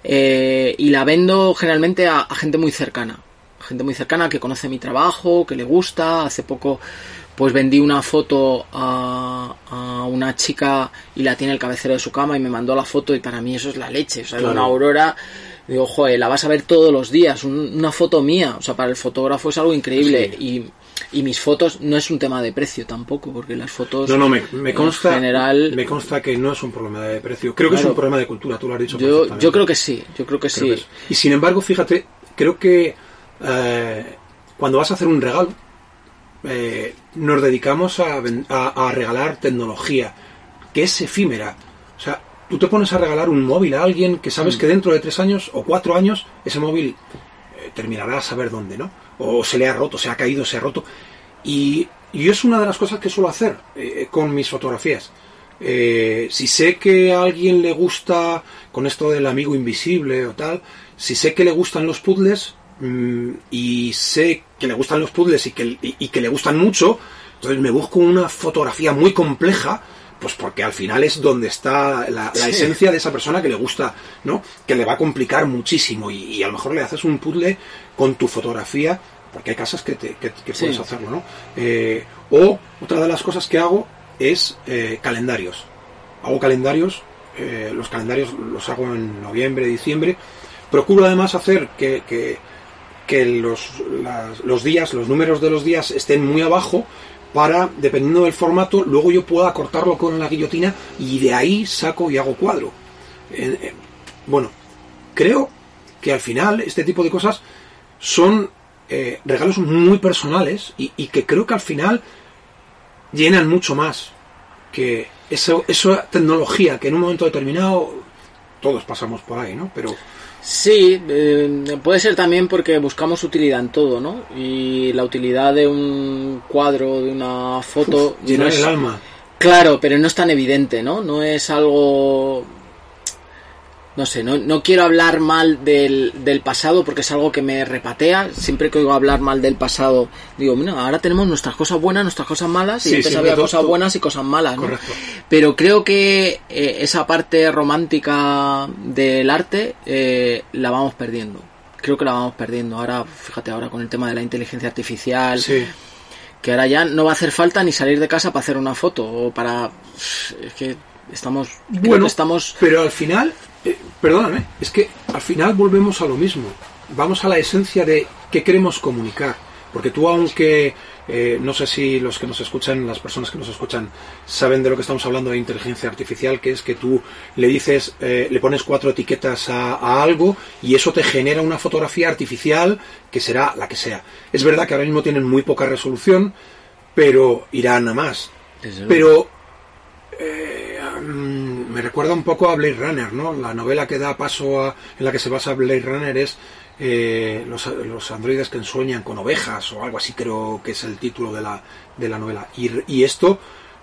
eh, y la vendo generalmente a, a gente muy cercana. Gente muy cercana que conoce mi trabajo, que le gusta. Hace poco pues vendí una foto a, a una chica y la tiene el cabecero de su cama y me mandó la foto y para mí eso es la leche. O sea, Claro. una aurora. Digo, joder, la vas a ver todos los días. un- una foto mía. O sea, para el fotógrafo es algo increíble. Y, y mis fotos no es un tema de precio tampoco, porque las fotos. No, no, me, me en consta, general, me consta que no es un problema de precio. Creo que es un problema de cultura, tú lo has dicho. yo, yo creo que sí. Yo creo que Creo sí. que. Y sin embargo, fíjate, creo que eh, cuando vas a hacer un regalo, eh, nos dedicamos a, a- a regalar tecnología, que es efímera. O sea, tú te pones a regalar un móvil a alguien que Mm. sabes que dentro de tres años o cuatro años ese móvil eh, terminará a saber dónde, ¿no? O se le ha roto, se ha caído, se ha roto. Y, y es una de las cosas que suelo hacer eh, con mis fotografías. Eh, si sé que a alguien le gusta con esto del amigo invisible o tal, si sé que le gustan los puzzles mm, y sé que le gustan los puzzles y que, y- y que le gustan mucho, entonces me busco una fotografía muy compleja, pues porque al final es donde está la, la Sí. esencia de esa persona que le gusta, ¿no? Que le va a complicar muchísimo y, y a lo mejor le haces un puzzle con tu fotografía, porque hay casas que, te, que, que puedes hacerlo, ¿no? Eh, o otra de las cosas que hago es eh, calendarios. Hago calendarios, eh, los calendarios los hago en noviembre, diciembre. Procuro además hacer que, que, que los, las- los días, los números de los días estén muy abajo para, dependiendo del formato, luego yo pueda cortarlo con la guillotina y de ahí saco y hago cuadro. Eh, bueno, creo que al final este tipo de cosas son eh, regalos muy personales y, y que creo que al final llenan mucho más que eso, esa tecnología que en un momento determinado todos pasamos por ahí, ¿no? Pero Sí, eh, puede ser también porque buscamos utilidad en todo, ¿no? Y la utilidad de un cuadro, de una foto... llenar no es- el alma. Claro, pero no es tan evidente, ¿no? No es algo... No sé, no, no quiero hablar mal del, del pasado porque es algo que me repatea. Siempre que oigo hablar mal del pasado, digo, mira, ahora tenemos nuestras cosas buenas, nuestras cosas malas, y Sí, antes había cosas buenas y cosas malas, ¿no? Pero creo que eh, esa parte romántica del arte eh, la vamos perdiendo. Creo que la vamos perdiendo. Ahora, fíjate, ahora con el tema de la inteligencia artificial, Sí. que ahora ya no va a hacer falta ni salir de casa para hacer una foto o para... Es que estamos... Bueno, estamos... pero al final, eh, perdóname, es que al final volvemos a lo mismo. Vamos a la esencia de qué queremos comunicar. Porque tú, aunque eh, no sé si los que nos escuchan, las personas que nos escuchan, saben de lo que estamos hablando de inteligencia artificial, que es que tú le dices, eh, le pones cuatro etiquetas a, a algo y eso te genera una fotografía artificial que será la que sea. Es verdad que ahora mismo tienen muy poca resolución, pero irán a más. Pero eh, me recuerda un poco a Blade Runner, ¿no? La novela que da paso a, en la que se basa Blade Runner es eh, los, los androides que ensueñan con ovejas o algo así creo que es el título de la, de la novela. Y, esto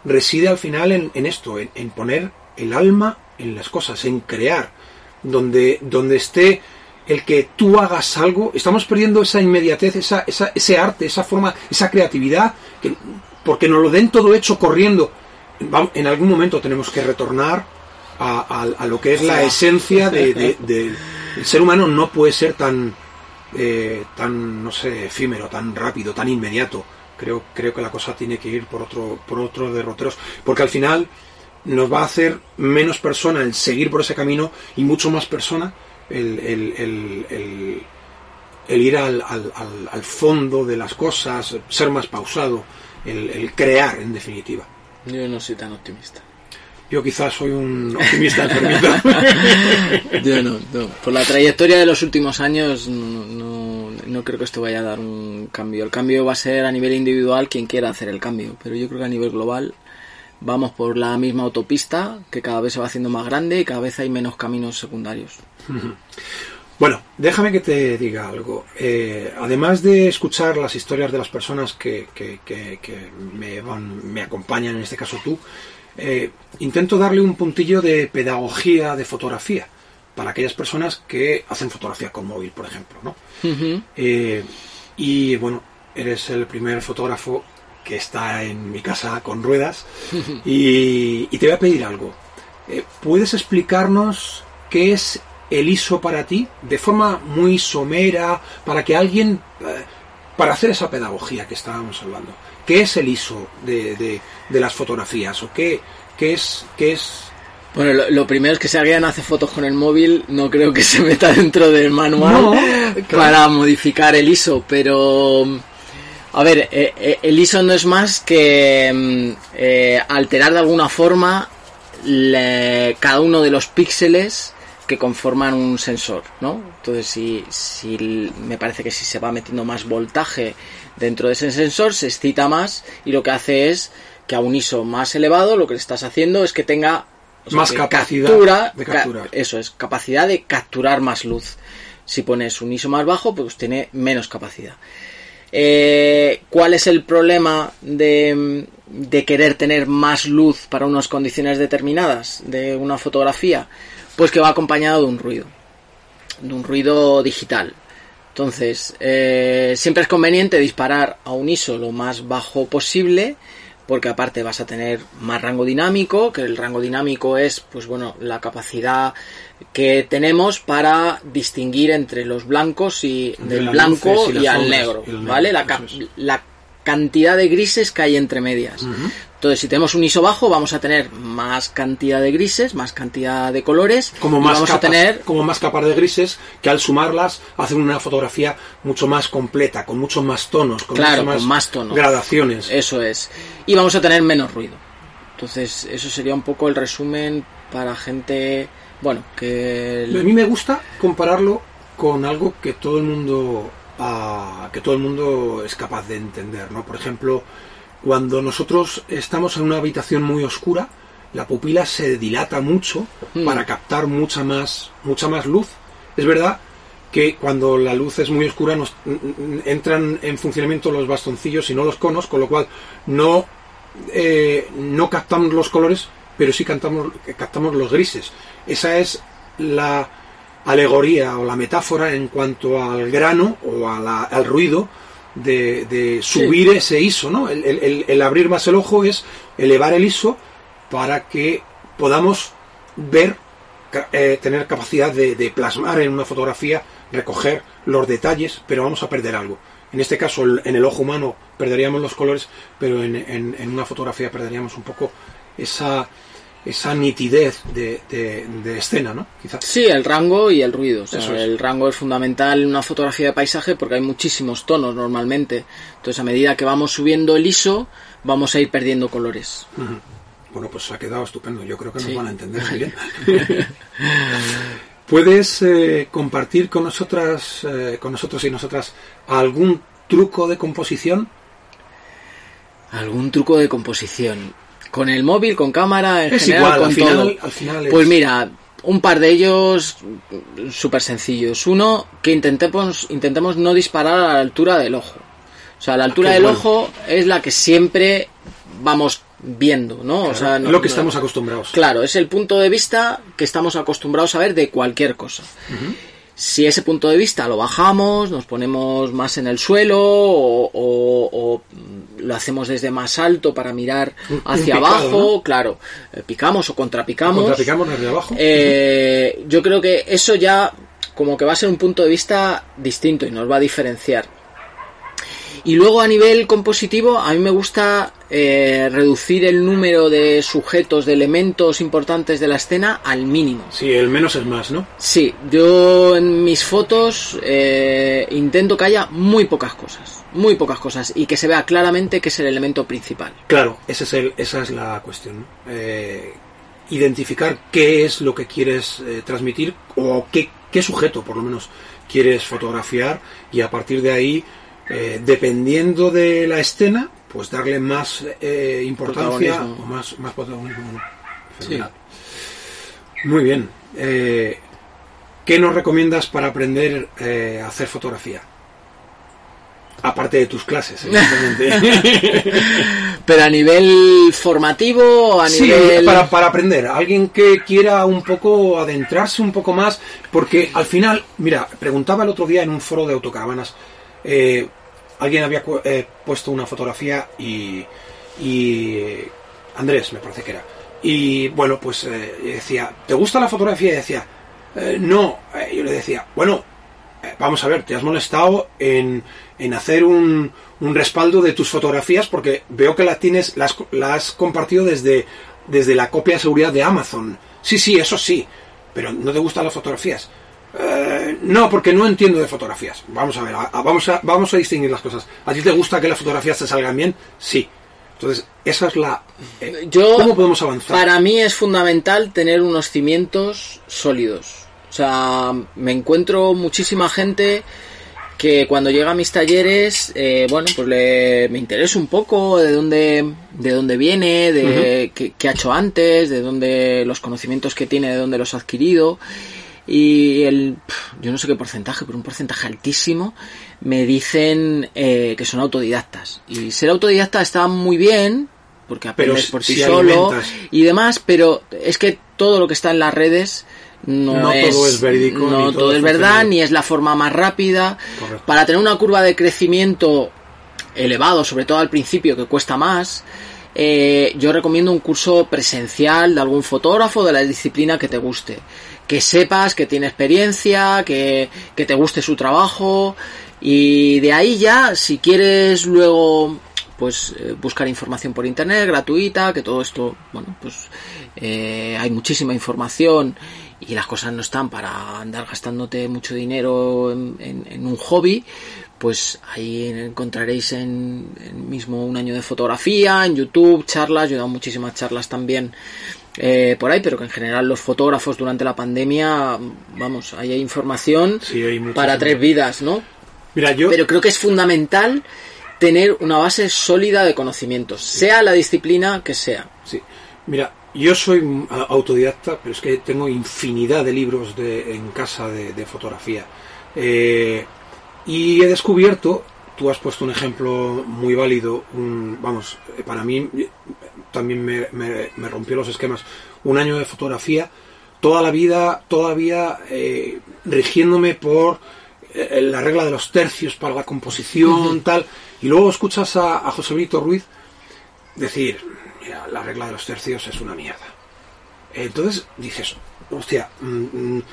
reside al final en, en esto, en, en poner el alma en las cosas, en crear, donde, donde esté el que tú hagas algo, estamos perdiendo esa inmediatez, esa, esa, ese arte, esa forma, esa creatividad, que, porque nos lo den todo hecho corriendo. En algún momento tenemos que retornar a, lo que es la esencia de, el ser humano no puede ser tan eh, tan no sé efímero tan rápido tan inmediato creo creo que la cosa tiene que ir por otro por otros derroteros porque al final nos va a hacer menos persona el seguir por ese camino y mucho más persona el, ir al, al- al- al fondo de las cosas, ser más pausado, el crear en definitiva. Yo no soy tan optimista. Yo quizás soy un optimista. Yo no, no. Por la trayectoria de los últimos años no, no, no creo que esto vaya a dar un cambio. El cambio va a ser a nivel individual quien quiera hacer el cambio, pero yo creo que a nivel global vamos por la misma autopista que cada vez se va haciendo más grande y cada vez hay menos caminos secundarios. Bueno, déjame que te diga algo. Eh, además de escuchar las historias de las personas que, que- que- que me, van, me acompañan, en este caso tú, eh, intento darle un puntillo de pedagogía de fotografía para aquellas personas que hacen fotografía con móvil, por ejemplo, ¿no? Eh, y bueno, eres el primer fotógrafo que está en mi casa con ruedas y, y te voy a pedir algo. ¿Puedes explicarnos qué es el ISO para ti de forma muy somera para que alguien, eh, para hacer esa pedagogía que estábamos hablando, qué es el ISO de, de- de las fotografías o qué, qué es, qué es Bueno, lo, lo primero es que si alguien hace fotos con el móvil, no creo que se meta dentro del manual No, para modificar el ISO, pero... A ver, eh, eh, el ISO no es más que mm, eh, alterar de alguna forma le- cada uno de los píxeles que conforman un sensor, ¿no? Entonces, si, si me parece que si se va metiendo más voltaje dentro de ese sensor, se excita más y lo que hace es que a un ISO más elevado lo que le estás haciendo es que tenga o sea, Más que capacidad captura- de ca- capturar. eso es, capacidad de capturar más luz. Si pones un ISO más bajo, pues tiene menos capacidad. Eh, ¿Cuál es el problema de, de querer tener más luz para unas condiciones determinadas de una fotografía? Pues que va acompañado de un ruido, de un ruido digital. Entonces, eh, siempre es conveniente disparar a un ISO lo más bajo posible, porque aparte vas a tener más rango dinámico, que el rango dinámico es, pues bueno, la capacidad que tenemos para distinguir entre los blancos y del blanco y al negro, y el negro, ¿vale? La, la cantidad de grises que hay entre medias. Entonces, si tenemos un ISO bajo, vamos a tener más cantidad de grises, más cantidad de colores, como más vamos capas, a tener como más capas de grises que al sumarlas hacen una fotografía mucho más completa, con muchos más tonos, con Claro, muchas con más tonos. gradaciones. Eso es. Y vamos a tener menos ruido. Entonces, eso sería un poco el resumen para gente, bueno, que... A mí me gusta compararlo con algo que todo el mundo que todo el mundo es capaz de entender, ¿no? Por ejemplo, cuando nosotros estamos en una habitación muy oscura la pupila se dilata mucho Mm. para captar mucha más, mucha más luz. Es verdad que cuando la luz es muy oscura nos entran en funcionamiento los bastoncillos y no los conos, con lo cual no, eh, no captamos los colores, pero sí captamos, captamos los grises. Esa es la alegoría o la metáfora en cuanto al grano o a la- al ruido de, de subir ese ISO, ¿no? El, el- el- el abrir más el ojo es elevar el ISO para que podamos ver, eh, tener capacidad de, de plasmar en una fotografía, recoger los detalles, pero vamos a perder algo. En este caso, en el ojo humano perderíamos los colores, pero en, en- en una fotografía perderíamos un poco esa, esa nitidez de, de- de escena, ¿no? Quizás. Sí, el rango y el ruido. O sea, Eso es. El rango es fundamental en una fotografía de paisaje porque hay muchísimos tonos normalmente. Entonces, a medida que vamos subiendo el ISO, vamos a ir perdiendo colores. Bueno, pues ha quedado estupendo. Yo creo que nos Sí. van a entender muy bien. ¿Puedes eh, compartir con nosotras, eh, con nosotros y nosotras algún truco de composición? ¿Algún truco de composición? ¿Con el móvil, con cámara, en Es general, igual, con al final- todo? al final es- Pues mira, un par de ellos súper sencillos. Uno, que intentemos, intentemos no disparar a la altura del ojo. O sea, la altura qué del bueno. ojo es la que siempre vamos viendo, ¿no? o sea, Es lo que estamos acostumbrados. Claro, es el punto de vista que estamos acostumbrados a ver de cualquier cosa. Si ese punto de vista lo bajamos, nos ponemos más en el suelo o, o- o, lo hacemos desde más alto para mirar hacia picado, abajo, ¿no? claro, eh, picamos o contrapicamos. Contrapicamos desde abajo. Eh, yo creo que eso ya como que va a ser un punto de vista distinto y nos va a diferenciar. Y luego a nivel compositivo, a mí me gusta eh, reducir el número de sujetos, de elementos importantes de la escena al mínimo. Sí, el menos es más, ¿no? Sí, yo en mis fotos eh, intento que haya muy pocas cosas, muy pocas cosas, y que se vea claramente que es el elemento principal. Claro, ese es el, esa es la cuestión. Eh, identificar qué es lo que quieres eh, transmitir o qué, qué sujeto, por lo menos, quieres fotografiar y a partir de ahí, eh, dependiendo de la escena, pues darle más eh, importancia Protagonismo. o más, más protagonismo. Sí. Muy bien. Eh, ¿Qué nos recomiendas para aprender a hacer fotografía? Aparte de tus clases, evidentemente. Pero a nivel formativo, a Sí, nivel... para, para aprender. Alguien que quiera un poco adentrarse un poco más, porque al final, mira, preguntaba el otro día en un foro de autocaravanas, eh, alguien había eh, puesto una fotografía y, y Andrés, me parece que era. Y bueno, pues eh, decía, ¿te gusta la fotografía? Y decía, "Eh, no. Eh, yo le decía, bueno, eh, vamos a ver, te has molestado en, en hacer un, un respaldo de tus fotografías porque veo que la tienes, la has, la has compartido desde, desde la copia de seguridad de Amazon. Sí, sí, eso sí, pero ¿no te gustan las fotografías? "Eh, no, porque no entiendo de fotografías. Vamos a ver, a- a- vamos, a, vamos a distinguir las cosas. ¿A ti te gusta que las fotografías te salgan bien? Sí. Entonces, esa es la... eh, Yo, ¿Cómo podemos avanzar? Para mí es fundamental tener unos cimientos sólidos. O sea, me encuentro muchísima gente que cuando llega a mis talleres, eh, bueno, pues le, me interesa un poco de dónde, de dónde viene, de qué, qué ha hecho antes, de dónde los conocimientos que tiene, de dónde los ha adquirido. Y el, yo no sé qué porcentaje, pero un porcentaje altísimo, me dicen eh, que son autodidactas. Y ser autodidacta está muy bien, porque Pero aprendes si- por ti si solo alimentas. y demás, pero es que todo lo que está en las redes no, No es, todo es verídico, no ni todo, todo es funciona verdad, ni es la forma más rápida. Correcto. Para tener una curva de crecimiento elevado, sobre todo al principio, que cuesta más, eh, yo recomiendo un curso presencial de algún fotógrafo de la disciplina que te guste. Que sepas que tiene experiencia, que, que te guste su trabajo. Y de ahí ya, si quieres luego pues eh, buscar información por internet gratuita, que todo esto, bueno, pues eh, hay muchísima información y las cosas no están para andar gastándote mucho dinero en, en- en un hobby, pues ahí encontraréis en, en mismo un año de fotografía, en YouTube, charlas, yo he dado muchísimas charlas también eh, por ahí, pero que en general los fotógrafos durante la pandemia, vamos, ahí hay información Sí, hay muchísimo. para tres vidas, ¿no? Mira, yo... Pero creo que es fundamental tener una base sólida de conocimientos, sea la disciplina que sea. Sí. Mira, yo soy autodidacta, pero es que tengo infinidad de libros de, en casa de, de fotografía. Eh, y he descubierto, tú has puesto un ejemplo muy válido, un- vamos, para mí también me, me- me rompió los esquemas, un año de fotografía, toda la vida todavía eh, rigiéndome por eh, la regla de los tercios para la composición, tal, y luego escuchas a, a José Brito Ruiz decir, mira, la regla de los tercios es una mierda. Entonces dices, hostia, mm, mm,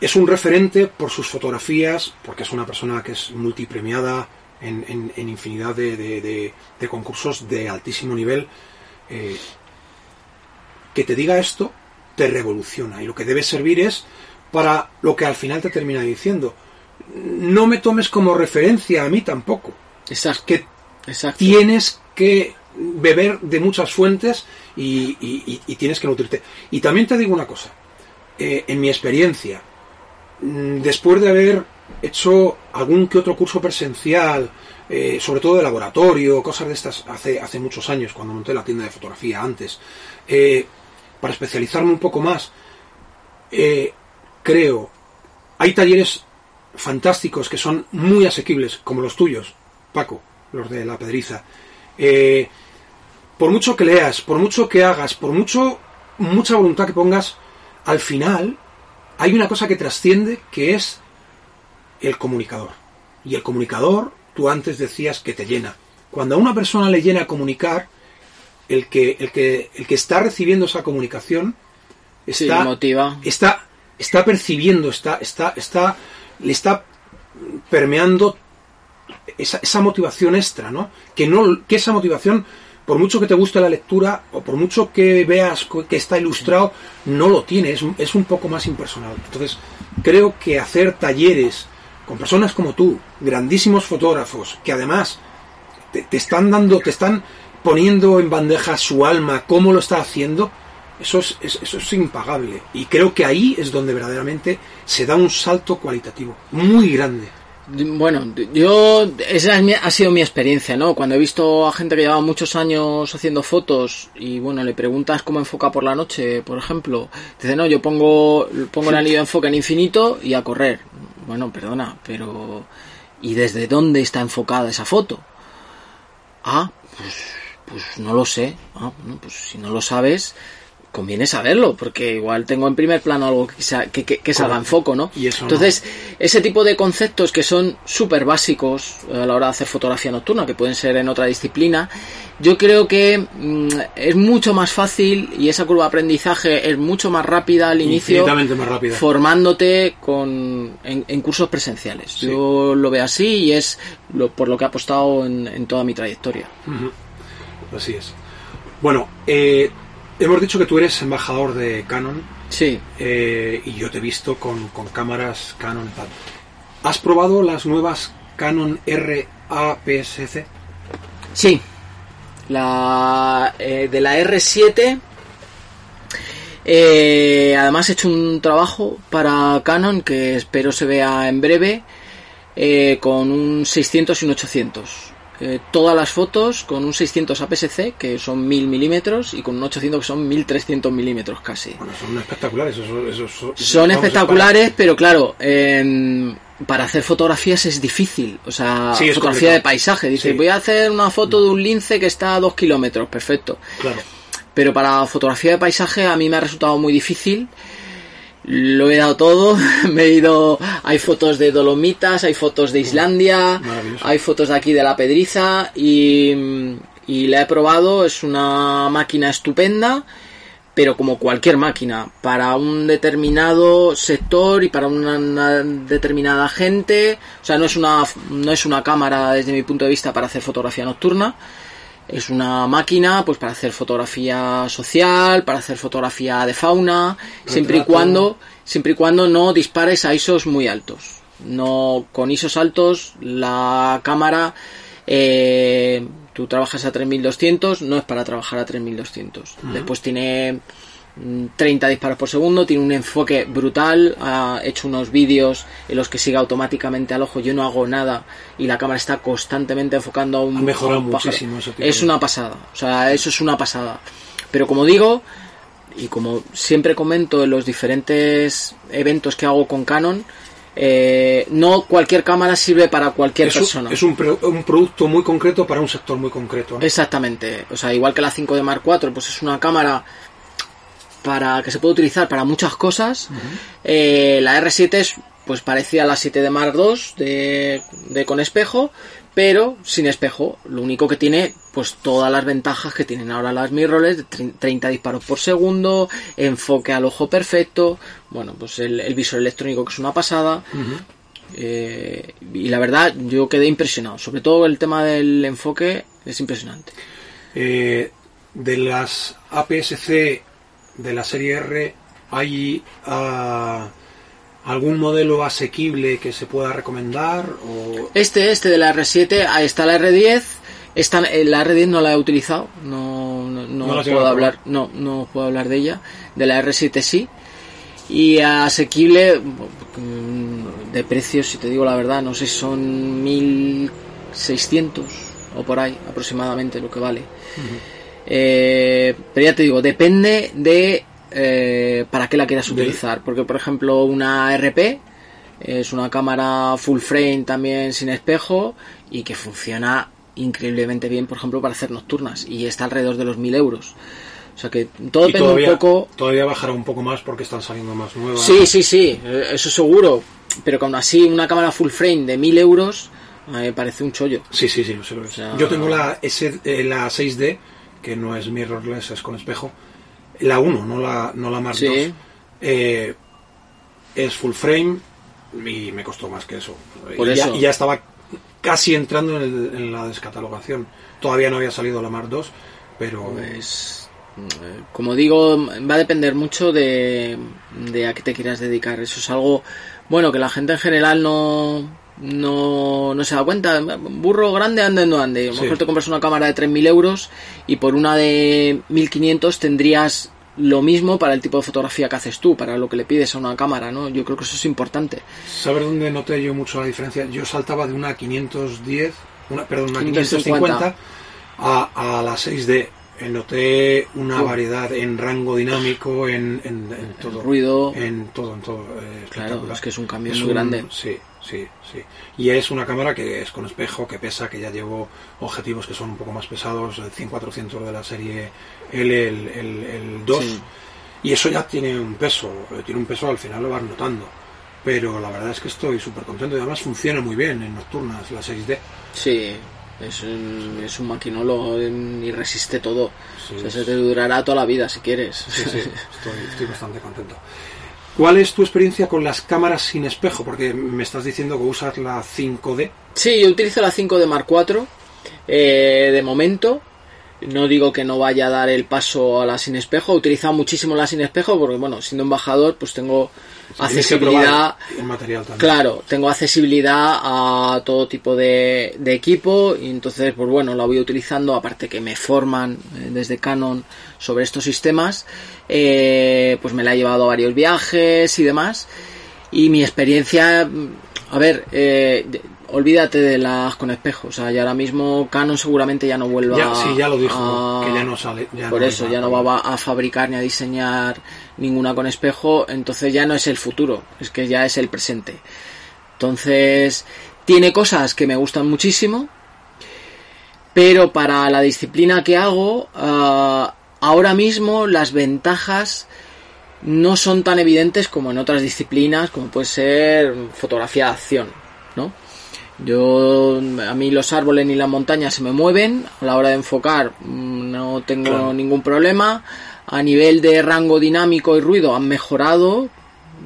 es un referente por sus fotografías, porque es una persona que es multipremiada en, en- en infinidad de, de- de- de concursos de altísimo nivel. Eh, que te diga esto te revoluciona y lo que debe servir es para lo que al final te termina diciendo. No me tomes como referencia a mí tampoco. Exacto. Que Exacto. tienes que beber de muchas fuentes y, y- tienes que nutrirte. Y también te digo una cosa, eh, en mi experiencia, mm, después de haber hecho algún que otro curso presencial, eh, sobre todo de laboratorio, cosas de estas hace, hace muchos años, cuando monté la tienda de fotografía antes, eh, para especializarme un poco más, eh, creo, hay talleres fantásticos que son muy asequibles, como los tuyos, Paco, los de la pedriza. Por mucho que leas, por mucho que hagas, por mucho mucha voluntad que pongas, al final hay una cosa que trasciende que es el comunicador. Y el comunicador, tú antes decías que te llena. Cuando a una persona le llena comunicar, el que, el que, el que está recibiendo esa comunicación Sí, está, motiva. está, está percibiendo, está, está, está, le está permeando esa, esa motivación extra, ¿no? Que no, que esa motivación, por mucho que te guste la lectura, o por mucho que veas que está ilustrado, no lo tiene, es, es un poco más impersonal. Entonces, creo que hacer talleres con personas como tú, grandísimos fotógrafos, que además te, te están dando, te están poniendo en bandeja su alma, cómo lo está haciendo, eso es, es- eso es impagable. Y creo que ahí es donde verdaderamente se da un salto cualitativo muy grande. Bueno, yo esa ha sido mi experiencia, ¿no? Cuando he visto a gente que lleva muchos años haciendo fotos y bueno, le preguntas cómo enfoca por la noche, por ejemplo, dice, "No, yo pongo pongo el anillo de enfoque en infinito y a correr." Bueno, perdona, pero ¿y desde dónde está enfocada esa foto? Ah, pues pues no lo sé. Ah, bueno, pues si no lo sabes, conviene saberlo, porque igual tengo en primer plano algo que, sa- que, que, que salga en foco, ¿no? Y eso no. Entonces, ese tipo de conceptos que son súper básicos a la hora de hacer fotografía nocturna, que pueden ser en otra disciplina, yo creo que mm, es mucho más fácil y esa curva de aprendizaje es mucho más rápida al inicio, más rápida. formándote con, en, en cursos presenciales. Sí. Yo lo veo así y es lo, por lo que he apostado en, en toda mi trayectoria. Así es. Bueno, eh, hemos dicho que tú eres embajador de Canon Sí, eh, y yo te he visto con, con cámaras Canon. tal. ¿Has probado las nuevas Canon RAPS-C? Sí. La eh, de la R7. eh, además he hecho un trabajo para Canon que espero se vea en breve eh, con un 600 y un 800. Eh, todas las fotos con un 600 APS-C que son 1000 milímetros y con un 800 que son 1300 milímetros casi. Bueno, son espectaculares. Esos, esos- esos- Son espectaculares, pero claro, em, para hacer fotografías es difícil. O sea, Sí, fotografía complicado. de paisaje. Dice, Sí. voy a hacer una foto de un lince que está a dos kilómetros, perfecto. Claro. Pero para fotografía de paisaje a mí me ha resultado muy difícil. Lo he dado todo, me he ido, hay fotos de Dolomitas, hay fotos de Islandia, hay fotos de aquí de la Pedriza y, y la he probado, es una máquina estupenda, pero como cualquier máquina, para un determinado sector y para una, una determinada gente, o sea, no es una no es una cámara desde mi punto de vista para hacer fotografía nocturna, es una máquina pues para hacer fotografía social, para hacer fotografía de fauna, siempre y cuando siempre y cuando no dispares a ISOs muy altos. No con ISOs altos la cámara eh, tú trabajas a 3200, no es para trabajar a 3200. Después tiene 30 disparos por segundo, tiene un enfoque brutal, ha hecho unos vídeos en los que sigue automáticamente al ojo, yo no hago nada y la cámara está constantemente enfocando a un, Ha mejorado un muchísimo tipo Es una pasada, o sea, eso es una pasada. Pero como digo, y como siempre comento en los diferentes eventos que hago con Canon, eh, no cualquier cámara sirve para cualquier es un, persona. es un, pro- un producto muy concreto para un sector muy concreto. ¿no? Exactamente. O sea, igual que la 5D Mark IV, pues es una cámara para que se puede utilizar para muchas cosas. Eh, la R7 es pues parecida a la 7D Mark II de, de con espejo, pero sin espejo. Lo único que tiene, pues todas las ventajas que tienen ahora las mirrorless, de tre- 30 disparos por segundo, enfoque al ojo perfecto, bueno, pues el, el visor electrónico que es una pasada. Eh, y la verdad, yo quedé impresionado. Sobre todo el tema del enfoque es impresionante. Eh, de las APS-C de la serie R, ¿hay ah, algún modelo asequible que se pueda recomendar? O... Este, este de la R7, ahí está la R10. Esta, eh, la R10 no la he utilizado, no, no, no puedo hablar, no, no puedo hablar de ella. De la R7 sí. Y asequible, mm, de precios, si te digo la verdad, no sé si son 1600 o por ahí aproximadamente lo que vale. Eh, pero ya te digo, depende de eh, para qué la quieras utilizar. Porque, por ejemplo, una RP es una cámara full frame también sin espejo y que funciona increíblemente bien, por ejemplo, para hacer nocturnas. Y está alrededor de los 1000 euros. O sea que todo y depende todavía, un poco. todavía bajará un poco más porque están saliendo más nuevas. Sí, sí, sí, eh, eso seguro. Pero que aún así, una cámara full frame de 1000 euros me parece un chollo. Sí, sí, sí, es. sea- Yo tengo la, S, eh, la 6D, que no es mirrorless, es con espejo. La 1, no la, no la Mark Sí. Eh, es full frame y me costó más que eso. Por y, Ya, eso. y ya estaba casi entrando en, el- en la descatalogación. Todavía no había salido la Mark II, pero Pues, eh, como digo, va a depender mucho de, de a qué te quieras dedicar. Eso es algo, bueno, que la gente en general no, no, no se da cuenta. Burro grande, ande, no ande. A lo Sí. mejor te compras una cámara de 3.000 euros y por una de 1.500 tendrías lo mismo para el tipo de fotografía que haces tú, para lo que le pides a una cámara, ¿no? Yo creo que eso es importante. ¿sabes dónde noté yo mucho la diferencia? Yo saltaba de una 510, una, perdón, una 550 550 a, a la 6D. Eh, Noté una Uh. variedad en rango dinámico, en, en, en todo. ruido. En todo, en todo. eh, Claro, es que es un cambio Es muy grande. Sí, sí, sí. Y es una cámara que es con espejo, que pesa, que ya llevo objetivos que son un poco más pesados, el 100-400 de la serie L, el, el, el 2. Sí. Y eso ya tiene un peso, eh, tiene un peso al final lo vas notando. Pero la verdad es que estoy súper contento y además funciona muy bien en nocturnas la 6D. Sí, es un, es un maquinolo en- y resiste todo. Sí, o sea, se te durará toda la vida si quieres. Sí, sí, estoy, estoy bastante contento. ¿Cuál es tu experiencia con las cámaras sin espejo? Porque me estás diciendo que usas la 5D. Sí, yo utilizo la 5 de Mark IV eh, de momento. No digo que no vaya a dar el paso a la sin espejo. He utilizado muchísimo la sin espejo porque, bueno, siendo embajador, pues tengo accesibilidad. el material también. Claro, tengo accesibilidad a todo tipo de, de equipo y entonces, pues bueno, la voy utilizando, aparte que me forman eh, desde Canon sobre estos sistemas, eh, pues me la he llevado a varios viajes y demás. Y mi experiencia, a ver, eh, olvídate de las con espejos, o sea, ya ahora mismo Canon seguramente ya no vuelva Ya, sí, ya lo dijo, a- que ya no sale. ya por no eso, ya no va a fabricar ni a diseñar ninguna con espejo, entonces ya no es el futuro, es que ya es el presente. Entonces, tiene cosas que me gustan muchísimo, pero para la disciplina que hago, ah, ahora mismo las ventajas no son tan evidentes como en otras disciplinas, como puede ser fotografía de acción, ¿no? Yo, a mí los árboles ni las montañas se me mueven, a la hora de enfocar mm, no tengo Claro. ningún problema. A nivel de rango dinámico y ruido han mejorado.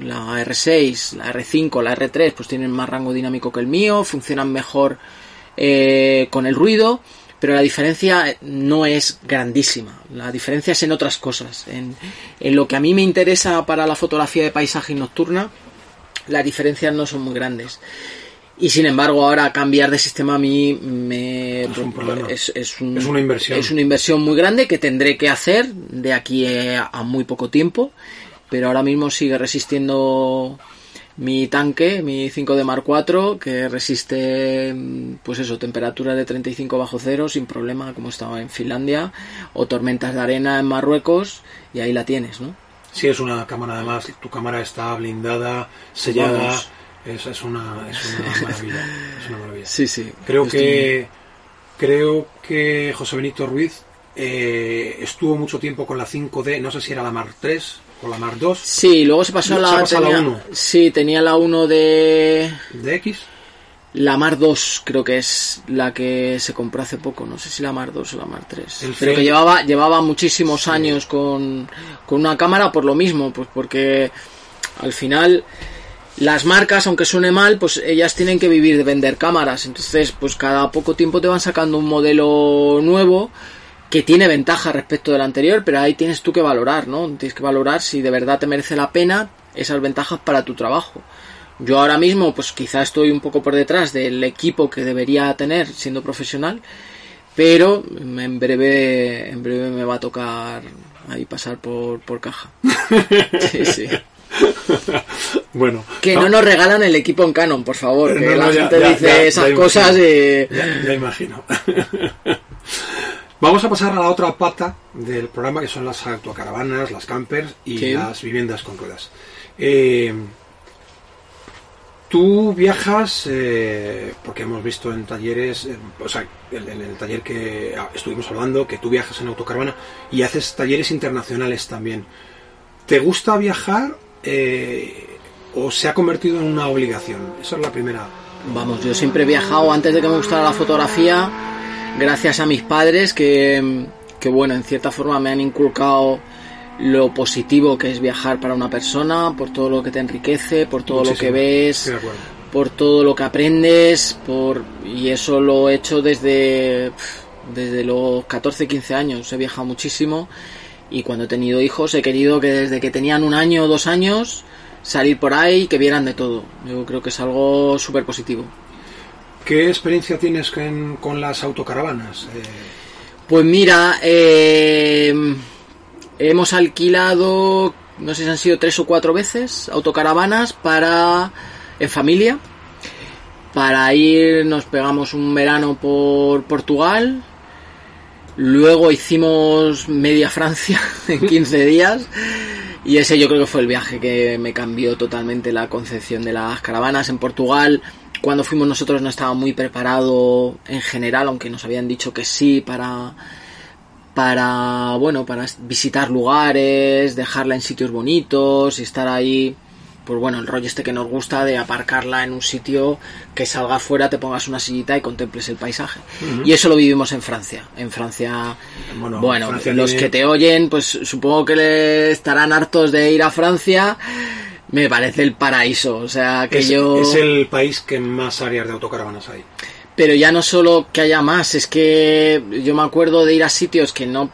La R6, la R5, la R3 pues tienen más rango dinámico que el mío, funcionan mejor eh, con el ruido, pero la diferencia no es grandísima. La diferencia es en otras cosas. En, en lo que a mí me interesa para la fotografía de paisaje y nocturna, las diferencias no son muy grandes. Y sin embargo, ahora cambiar de sistema a mí me Es un es, es un- Es una inversión. es una inversión muy grande que tendré que hacer de aquí a muy poco tiempo, pero ahora mismo sigue resistiendo mi tanque, mi 5D Mark IV, que resiste, pues eso, temperaturas de 35 bajo cero sin problema, como estaba en Finlandia, o tormentas de arena en Marruecos, y ahí la tienes, ¿no? Sí, es una cámara, además, tu cámara está blindada, sellada, es, es, una, es una maravilla. Es una maravilla. Sí, sí. Creo que, creo que José Benito Ruiz eh, estuvo mucho tiempo con la 5D, no sé si era la Mark 3 o la Mark 2. Sí, luego se pasó a la, tenía- la 1 Sí, tenía la 1 de de X. la Mar 2, creo que es la que se compró hace poco, no sé si la Mar 2 o la Mar 3. El Pero que llevaba llevaba muchísimos años con, con una cámara por lo mismo, pues porque al final las marcas, aunque suene mal, pues ellas tienen que vivir de vender cámaras. Entonces, pues cada poco tiempo te van sacando un modelo nuevo que tiene ventaja respecto del anterior, pero ahí tienes tú que valorar, ¿no? Tienes que valorar si de verdad te merece la pena esas ventajas para tu trabajo. Yo ahora mismo, pues quizá estoy un poco por detrás del equipo que debería tener siendo profesional, pero en breve, en breve me va a tocar ahí pasar por, por caja. Sí, sí. bueno, Que no nos regalan el equipo en Canon, por favor. Que No, no, la ya- gente ya- dice ya- esas cosas imagino. y... Ya, ya imagino. Vamos a pasar a la otra pata del programa que son las autocaravanas, las campers y las viviendas con ruedas. Eh, tú viajas, eh, porque hemos visto en talleres, eh, o sea, en, en el taller que ah, estuvimos hablando, que tú viajas en autocaravana y haces talleres internacionales también. ¿Te gusta viajar o se ha convertido en una obligación? Esa es la primera. Vamos, yo siempre he viajado antes de que me gustara la fotografía, gracias a mis padres que, que bueno, en cierta forma me han inculcado lo positivo que es viajar para una persona, por todo lo que te enriquece, por todo lo que ves, por todo lo que aprendes, por y eso lo he hecho desde desde los 14, 15 años, he viajado muchísimo y cuando he tenido hijos he querido que desde que tenían un año o dos años salir por ahí y que vieran de todo. Yo creo que es algo súper positivo. ¿Qué experiencia tienes con, las autocaravanas? Eh, Pues mira, eh, hemos alquilado, no sé si han sido tres o cuatro veces, autocaravanas para en familia. Para ir, nos pegamos un verano por Portugal. Luego hicimos media Francia en 15 días. Y ese yo creo que fue el viaje que me cambió totalmente la concepción de las caravanas. En Portugal, cuando fuimos nosotros no estaba muy preparado en general, aunque nos habían dicho que sí para para bueno para visitar lugares dejarla en sitios bonitos y estar ahí pues bueno el rollo este que nos gusta de aparcarla en un sitio que salga afuera te pongas una sillita y contemples el paisaje. Y eso lo vivimos en Francia. En Francia Bueno, bueno, Francia los tiene- que te oyen pues supongo que le estarán hartos de ir a Francia me parece el paraíso o sea que es, yo es el país que más áreas de autocaravanas hay. pero ya no solo que haya más, es que yo me acuerdo de ir a sitios que no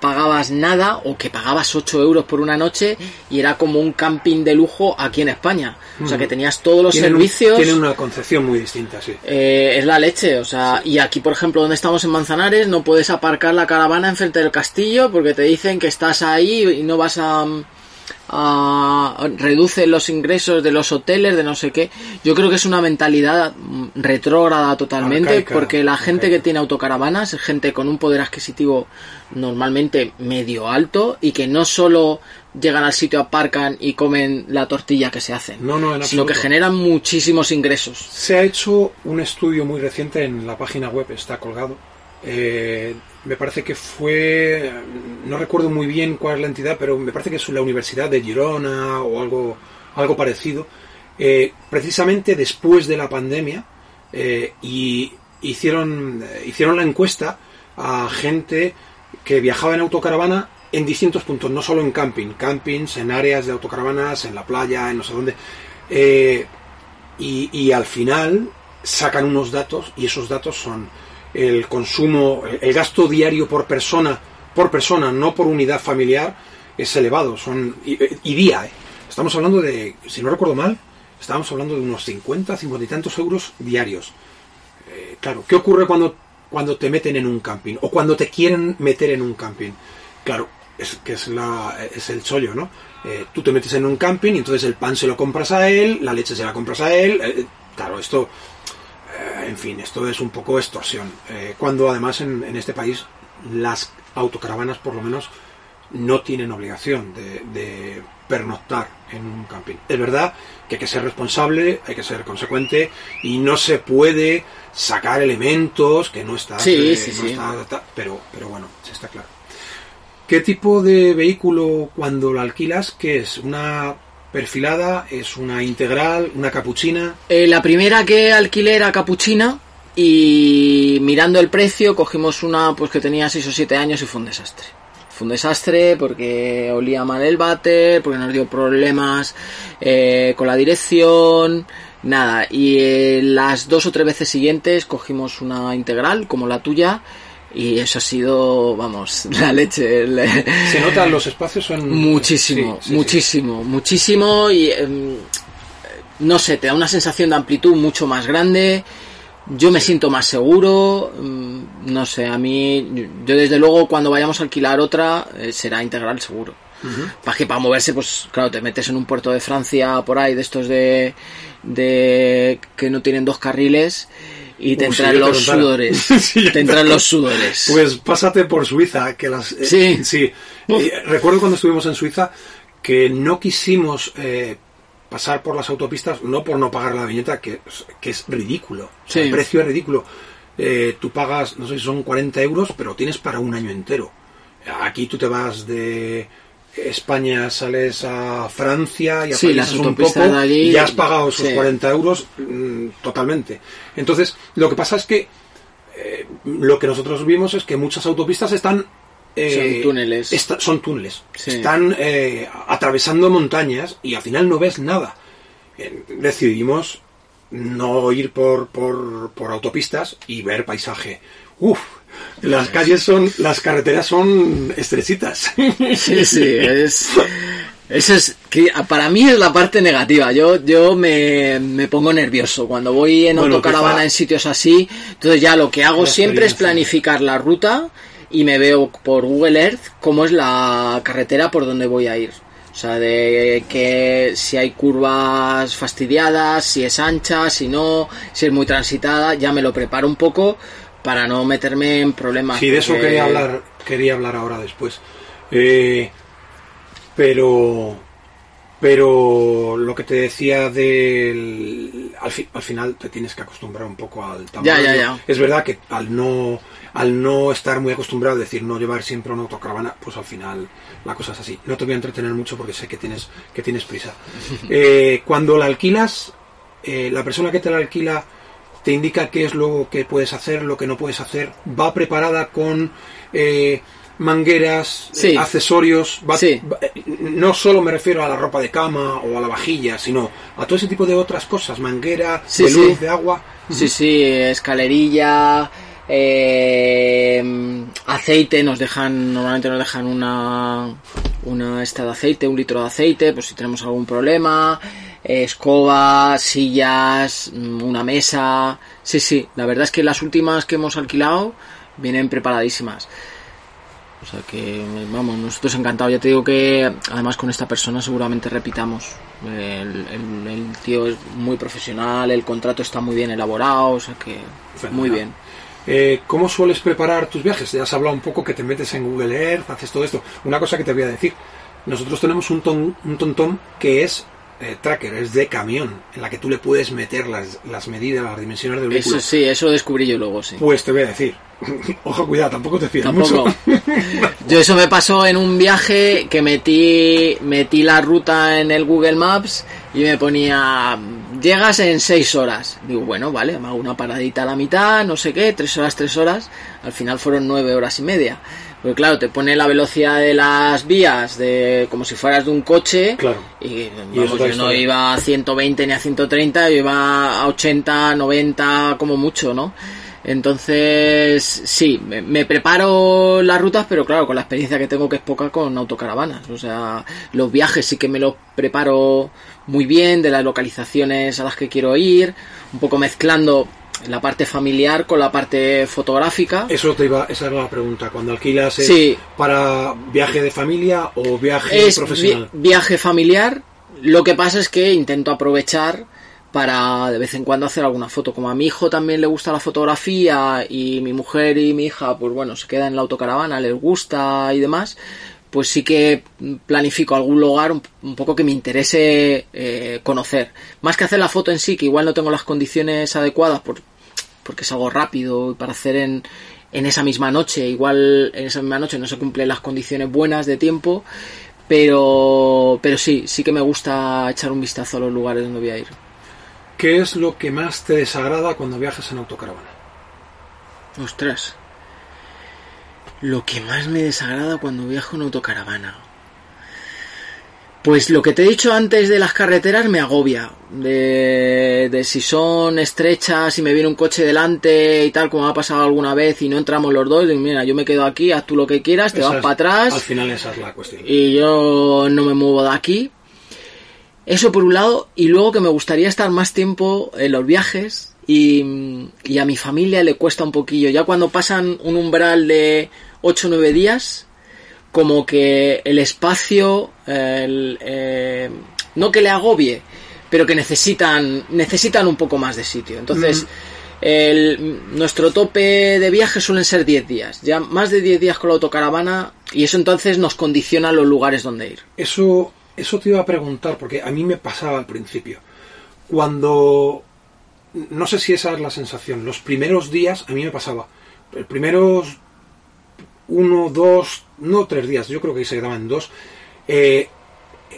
pagabas nada o que pagabas 8 euros por una noche y era como un camping de lujo aquí en España. O sea que tenías todos los Tienen un- servicios. Tienen una concepción muy distinta, sí. Eh, es la leche, o sea, y aquí por ejemplo donde estamos en Manzanares no puedes aparcar la caravana enfrente del castillo porque te dicen que estás ahí y no vas a, reduce los ingresos de los hoteles de no sé qué. Yo creo que es una mentalidad mm, retrógrada totalmente Arcaica, porque la gente arcaica. que tiene autocaravanas es gente con un poder adquisitivo normalmente medio alto y que no solo llegan al sitio, aparcan y comen la tortilla que se hacen, No, no, en sino que generan muchísimos ingresos. Se ha hecho un estudio muy reciente en la página web, está colgado. Eh, me parece que fue, no recuerdo muy bien cuál es la entidad, pero me parece que es la Universidad de Girona o algo, algo parecido. Eh, precisamente después de la pandemia eh, y hicieron, eh, hicieron la encuesta a gente que viajaba en autocaravana en distintos puntos, no solo en camping, campings, en áreas de autocaravanas, en la playa, en no sé dónde. Y, y al final sacan unos datos y esos datos son el consumo, el- gasto diario por persona, por persona, no por unidad familiar, es elevado. Son y, día, ¿eh? estamos hablando de, si no recuerdo mal, estamos hablando de unos 50, 50 y tantos euros diarios. Eh, claro, ¿qué ocurre cuando, cuando te meten en un camping o cuando te quieren meter en un camping? Claro, es, que es, la, es el chollo, ¿no? Eh, tú te metes en un camping y entonces el pan se lo compras a él, la leche se la compras a él. eh, claro, esto, eh, en fin, esto es un poco extorsión. Eh, cuando además en, en este país las autocaravanas, por lo menos, no tienen obligación de, de pernoctar en un camping. Es verdad que hay que ser responsable, hay que ser consecuente y no se puede sacar elementos que no están, Sí, eh, sí, no sí. está- pero, pero bueno, sí está claro. ¿Qué tipo de vehículo cuando lo alquilas? ¿Qué es? ¿Una perfilada? ¿Es una integral? ¿Una capuchina? Eh, la primera que alquilé era capuchina y mirando el precio cogimos una pues que tenía 6 o 7 años y fue un desastre. Fue un desastre porque olía mal el váter, porque nos dio problemas eh, con la dirección, nada. Y eh, las dos o tres veces siguientes cogimos una integral como la tuya y eso ha sido, vamos, la leche. el- ¿Se notan los espacios? Son... Muchísimo, Sí, sí, sí. muchísimo, muchísimo y em, no sé, te da una sensación de amplitud mucho más grande. Yo me siento más seguro, mm, no sé, a mí, yo desde luego cuando vayamos a alquilar otra eh, será integral seguro. Para que para moverse, pues claro, te metes en un puerto de Francia por ahí de estos de, de que no tienen dos carriles y te si entran te los sudores. Si te entran los sudores. Pues pásate por Suiza, que las... eh, Sí. sí. Eh, recuerdo cuando estuvimos en Suiza que no quisimos eh, pasar por las autopistas, no por no pagar la viñeta, que, es- que es ridículo. Sí. El precio es ridículo. Tú pagas, no sé si son 40 euros, pero tienes para un año entero. Aquí tú te vas de España, sales a Francia y Sí, las atraviesas un poco de allí, y ya has pagado esos sí. 40 euros mm, totalmente. Entonces, lo que pasa es que eh, lo que nosotros vimos es que muchas autopistas están eh, Son túneles. son túneles. Sí. Están eh, atravesando montañas y al final no ves nada. Eh, decidimos no ir por, por, por autopistas y ver paisaje. Uf, las calles son, las carreteras son estrechitas. Sí, sí, es. Eso es. Que para mí es la parte negativa. Yo, yo me, me pongo nervioso cuando voy en Bueno, autocaravana quizá- en sitios así. Entonces, ya lo que hago siempre es planificar la ruta y me veo por Google Earth cómo es la carretera por donde voy a ir. O sea, de que si hay curvas fastidiadas, si es ancha, si no, si es muy transitada, ya me lo preparo un poco para no meterme en problemas. Sí, de eso porque- quería hablar, quería hablar ahora después. Eh, pero, pero lo que te decía del, al, fi- al final te tienes que acostumbrar un poco al tamaño. Ya, ya, ya. Es verdad que al no, al no estar muy acostumbrado, es decir, no llevar siempre una autocaravana, pues al final la cosa es así. No te voy a entretener mucho porque sé que tienes, que tienes prisa. Eh, cuando la alquilas, eh, la persona que te la alquila te indica qué es lo que puedes hacer, lo que no puedes hacer, va preparada con eh, mangueras, Sí. eh, accesorios, va- Sí. va- eh, no solo me refiero a la ropa de cama o a la vajilla, sino a todo ese tipo de otras cosas, manguera, Sí, de luz, de agua. Sí, sí, escalerilla, eh, aceite, nos dejan, normalmente nos dejan una, una esta de aceite, un litro de aceite, pues si tenemos algún problema, eh, escoba, sillas, mm, una mesa, sí, sí, la verdad es que las últimas que hemos alquilado vienen preparadísimas. O sea que, vamos, nosotros encantados. Ya te digo que, además, con esta persona seguramente repitamos. El, el- el tío es muy profesional, el contrato está muy bien elaborado, o sea que, muy bien. Eh, ¿Cómo sueles preparar tus viajes? Ya has hablado un poco que te metes en Google Earth, haces todo esto. Una cosa que te voy a decir. Nosotros tenemos un, ton, un tontón que es eh, tracker, es de camión, en la que tú le puedes meter las, las medidas, las dimensiones del vehículo. Eso sí, eso lo descubrí yo luego, sí. Pues te voy a decir. Ojo, cuidado, tampoco te fías Tampoco. mucho. Yo eso me pasó en un viaje que metí, metí la ruta en el Google Maps y me ponía, llegas en seis horas. Digo, bueno, vale, me hago una paradita a la mitad, no sé qué, tres horas, tres horas. Al final fueron nueve horas y media. Porque claro, te pone la velocidad de las vías de como si fueras de un coche. Claro. Y, Y vamos, otra yo no iba a 120 ni a 130, yo iba a 80, 90 como mucho, ¿no? Entonces, sí, me, me preparo las rutas, pero claro, con la experiencia que tengo que es poca con autocaravanas. O sea, los viajes sí que me los preparo muy bien, de las localizaciones a las que quiero ir, un poco mezclando la parte familiar con la parte fotográfica. Eso te iba, esa era la pregunta. Cuando alquilas es Sí. para viaje de familia o viaje es profesional. vi- viaje familiar. Lo que pasa es que intento aprovechar para de vez en cuando hacer alguna foto. Como a mi hijo también le gusta la fotografía y mi mujer y mi hija, pues bueno, se quedan en la autocaravana, les gusta y demás, pues sí que planifico algún lugar un, poco que me interese eh, conocer. Más que hacer la foto en sí, que igual no tengo las condiciones adecuadas por, porque es algo rápido y para hacer en, en esa misma noche. Igual en esa misma noche no se cumplen las condiciones buenas de tiempo, pero, pero sí, sí que me gusta echar un vistazo a los lugares donde voy a ir. ¿Qué es lo que más te desagrada cuando viajas en autocaravana? Ostras. Lo que más me desagrada cuando viajo en autocaravana. Pues lo que te he dicho antes de las carreteras me agobia. De, de si son estrechas y me viene un coche delante y tal, como ha pasado alguna vez y no entramos los dos, mira, yo me quedo aquí, haz tú lo que quieras, te Esa vas es- para atrás Al final esa es la cuestión. y yo no me muevo de aquí. Eso por un lado, y luego que me gustaría estar más tiempo en los viajes y, y a mi familia le cuesta un poquillo. Ya cuando pasan un umbral de 8 o 9 días, como que el espacio, el, eh, no que le agobie, pero que necesitan, necesitan un poco más de sitio. Entonces, el, nuestro tope de viaje suelen ser 10 días. Ya más de 10 días con la autocaravana y eso entonces nos condiciona los lugares donde ir. Eso, eso te iba a preguntar, porque a mí me pasaba al principio. Cuando. No sé si esa es la sensación. Los primeros días a mí me pasaba. Los primeros uno, dos, no tres días, yo creo que se quedaban dos. eh,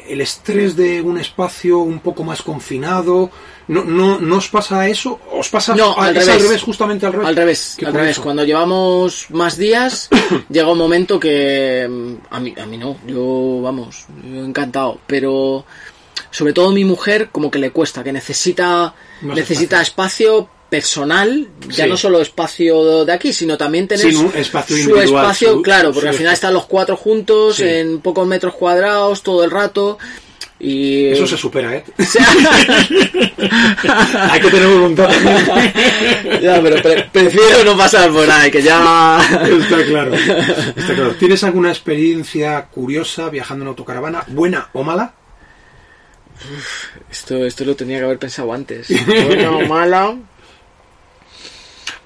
el estrés de un espacio un poco más confinado. ¿No, no, ¿no os pasa eso? ¿Os pasa No, al revés. al revés, justamente al revés? Al revés, al revés. Cuando llevamos más días, llega un momento que mm, a mí, a mí no, yo vamos, yo encantado, pero sobre todo mi mujer como que le cuesta, que necesita Más necesita espacio, personal, ya Sí. no solo espacio de aquí, sino también tener Sí, un espacio su espacio, su- claro, porque al final están los cuatro juntos Sí. en pocos metros cuadrados todo el rato y Eso se supera, ¿eh? Hay que tener voluntad ya, pero pre- prefiero no pasar por ahí, que ya Está claro. Está claro. ¿Tienes alguna experiencia curiosa viajando en autocaravana, buena o mala? Esto, esto lo tenía que haber pensado antes. Buena o mala.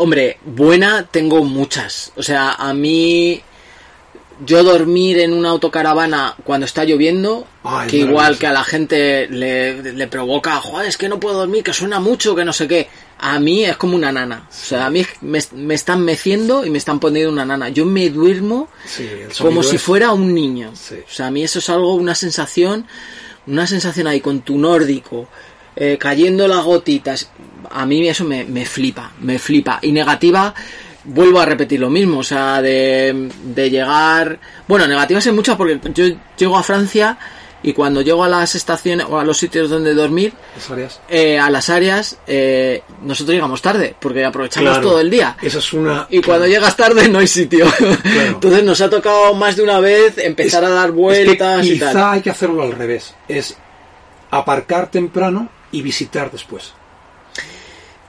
Hombre, buena tengo muchas. O sea, a mí. Yo dormir en una autocaravana cuando está lloviendo, Ay, que igual que a la gente le, le provoca, joder, es que no puedo dormir, que suena mucho, que no sé qué. A mí es como una nana. O sea, a mí me, me están meciendo y me están poniendo una nana. Yo me duermo Sí, como si es- fuera un niño. Sí. O sea, a mí eso es algo, una sensación, una sensación ahí con tu nórdico, eh, cayendo las gotitas. A mí eso me, me flipa, me flipa. Y negativa, vuelvo a repetir lo mismo, o sea, de, de llegar... Bueno, negativas hay muchas porque yo llego a Francia y cuando llego a las estaciones o a los sitios donde dormir, Las áreas. eh, a las áreas, eh, nosotros llegamos tarde porque aprovechamos Claro. todo el día. Esa es una. Y cuando llegas tarde no hay sitio. Entonces nos ha tocado más de una vez empezar Es- a dar es que vueltas y quizá tal. hay que hacerlo al revés. Es aparcar temprano y visitar después.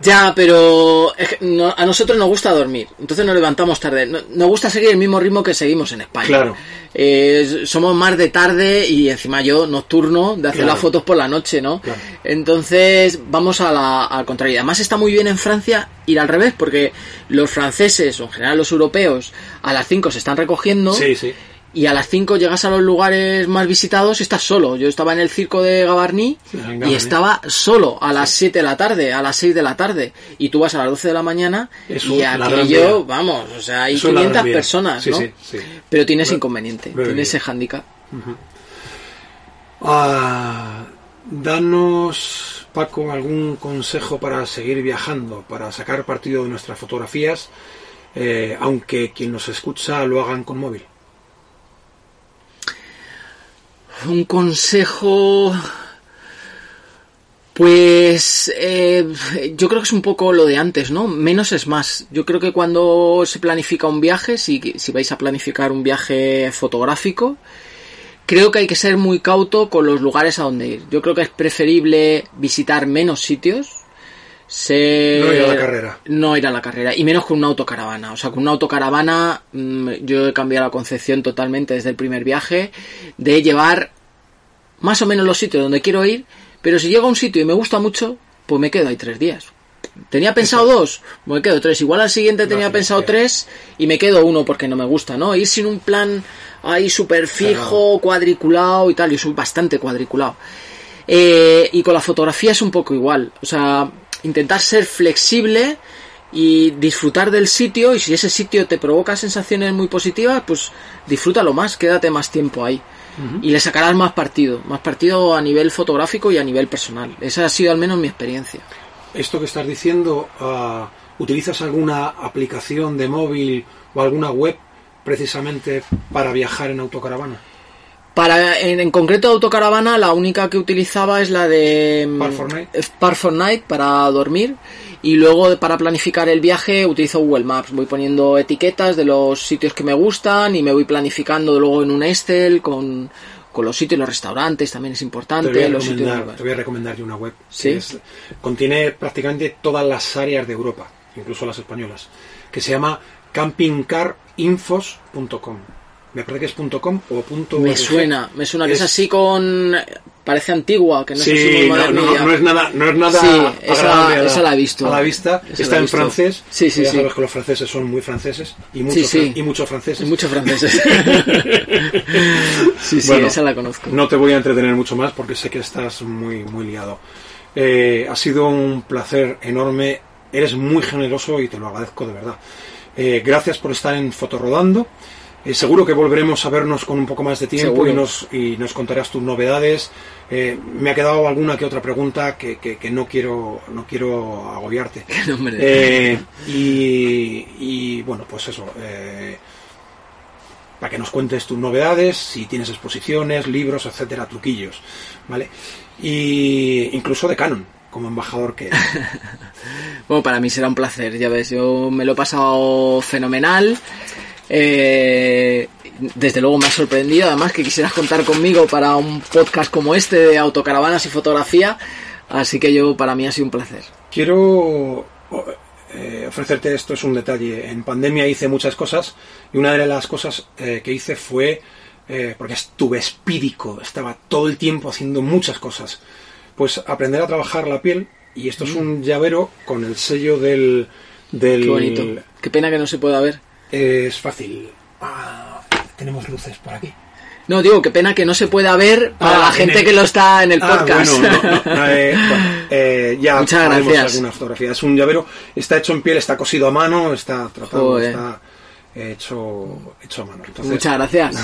Ya, pero no- a nosotros nos gusta dormir, entonces nos levantamos tarde. No- Nos gusta seguir el mismo ritmo que seguimos en España. Claro. Eh, somos más de tarde y encima yo nocturno de hacer Claro. las fotos por la noche, ¿no? Claro. Entonces vamos a la, al contrario. Además está muy bien en Francia ir al revés porque los franceses o en general los europeos a las 5 se están recogiendo. Sí, sí. Y a las 5 llegas a los lugares más visitados y estás solo. Yo estaba en el circo de Gavarní en y estaba solo a las 7 de la tarde, a las 6 de la tarde. Y tú vas a las 12 de la mañana Eso, y aquello, vamos, o sea, hay Eso es la 500 Gran Vía. personas, ¿no? sí, sí. Pero tienes inconveniente, tienes ese hándicap. Ah, danos, Paco, algún consejo para seguir viajando, para sacar partido de nuestras fotografías, eh, aunque quien nos escucha lo hagan con móvil. Un consejo... Pues eh, yo creo que es un poco lo de antes, ¿no? Menos es más. Yo creo que cuando se planifica un viaje, si, si vais a planificar un viaje fotográfico, creo que hay que ser muy cauto con los lugares a donde ir. Yo creo que es preferible visitar menos sitios. Se... No ir a la carrera. No ir a la carrera. Y menos con una autocaravana. O sea, con una autocaravana mm, yo he cambiado la concepción totalmente desde el primer viaje de llevar más o menos los sitios donde quiero ir pero si llego a un sitio y me gusta mucho, pues me quedo ahí tres días. Tenía pensado dos, pues me quedo tres. Igual al siguiente tenía pensado tres y me quedo uno porque no me gusta, ¿no? Ir sin un plan ahí súper fijo, cuadriculado y tal. Yo soy bastante cuadriculado. Eh, y con la fotografía es un poco igual. O sea, intentar ser flexible y disfrutar del sitio. Y si ese sitio te provoca sensaciones muy positivas, pues disfrútalo más, quédate más tiempo ahí y le sacarás más partido, más partido a nivel fotográfico y a nivel personal. Esa ha sido al menos mi experiencia. Esto que estás diciendo, ah, ¿utilizas alguna aplicación de móvil o alguna web precisamente para viajar en autocaravana? Para, en, concreto autocaravana, la única que utilizaba es la de Par Night para dormir y luego para planificar el viaje utilizo Google Maps. Voy poniendo etiquetas de los sitios que me gustan y me voy planificando luego en un Excel con, los sitios, los restaurantes también es importante. Te voy a, los recomendar, te voy a recomendar una web. ¿Sí? contiene prácticamente todas las áreas de Europa, incluso las españolas, que se llama campingcarinfos.com me parece que es .com o punto me suena me suena que es, así con parece antigua que no sí, es no, no, no, es nada no es nada sí, esa, esa, la he visto. a la vista. Está en francés. Sí sí ya sí. sabes que los franceses son muy franceses y muchos sí, y muchos franceses. Y muchos franceses. Sí sí esa la conozco. no te voy a entretener mucho más porque sé que estás muy muy liado. Eh, ha sido un placer enorme. Eres muy generoso y te lo agradezco de verdad. Eh, gracias por estar en Fotorodando eh, seguro que volveremos a vernos con un poco más de tiempo y nos, y nos contarás tus novedades. Eh, me ha quedado alguna que otra pregunta que, que, no quiero no quiero agobiarte. eh, y, y, bueno, pues eso. Eh, para que nos cuentes tus novedades, si tienes exposiciones, libros, etcétera, truquillos, ¿vale? Y incluso de Canon, como embajador que bueno, para mí será un placer, ya ves, yo me lo he pasado fenomenal. Eh, desde luego me ha sorprendido, además que quisieras contar conmigo para un podcast como este de autocaravanas y fotografía, así que yo para mí ha sido un placer. Quiero eh, ofrecerte esto, es un detalle. En pandemia hice muchas cosas y una de las cosas eh, que hice fue, porque estuve espírico, estaba todo el tiempo haciendo muchas cosas, pues aprender a trabajar la piel y esto es mm. un llavero con el sello del... del Qué bonito. Qué pena que no se pueda ver es fácil. Ah, tenemos luces por aquí. No, digo, qué pena que no se pueda ver para ah, la gente que lo está en el ah, podcast. bueno, eh, eh, ya Muchas gracias. alguna fotografía. Es un llavero, está hecho en piel, está cosido a mano, está tratado, está hecho, hecho a mano. Muchas gracias.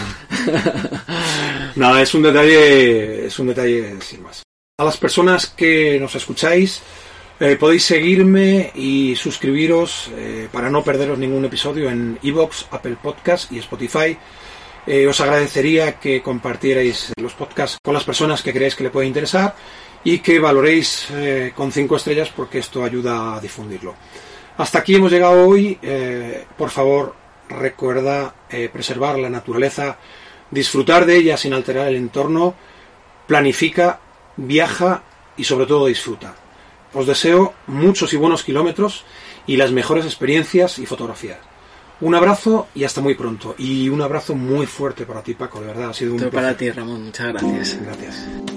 Nada, es un detalle, es un detalle sin más. A las personas que nos escucháis, eh, podéis seguirme y suscribiros eh, para no perderos ningún episodio en Evox, Apple Podcast y Spotify. Eh, os agradecería que compartierais los podcasts con las personas que creéis que le puede interesar y que valoréis con cinco estrellas porque esto ayuda a difundirlo. Hasta aquí hemos llegado hoy. por favor, recuerda preservar la naturaleza, disfrutar de ella sin alterar el entorno, planifica, viaja y sobre todo disfruta. Os deseo muchos y buenos kilómetros y las mejores experiencias y fotografías. Un abrazo y hasta muy pronto. Y un abrazo muy fuerte para ti, Paco, de verdad. Ha sido un placer. para ti, Ramón. Muchas gracias. Gracias.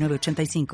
85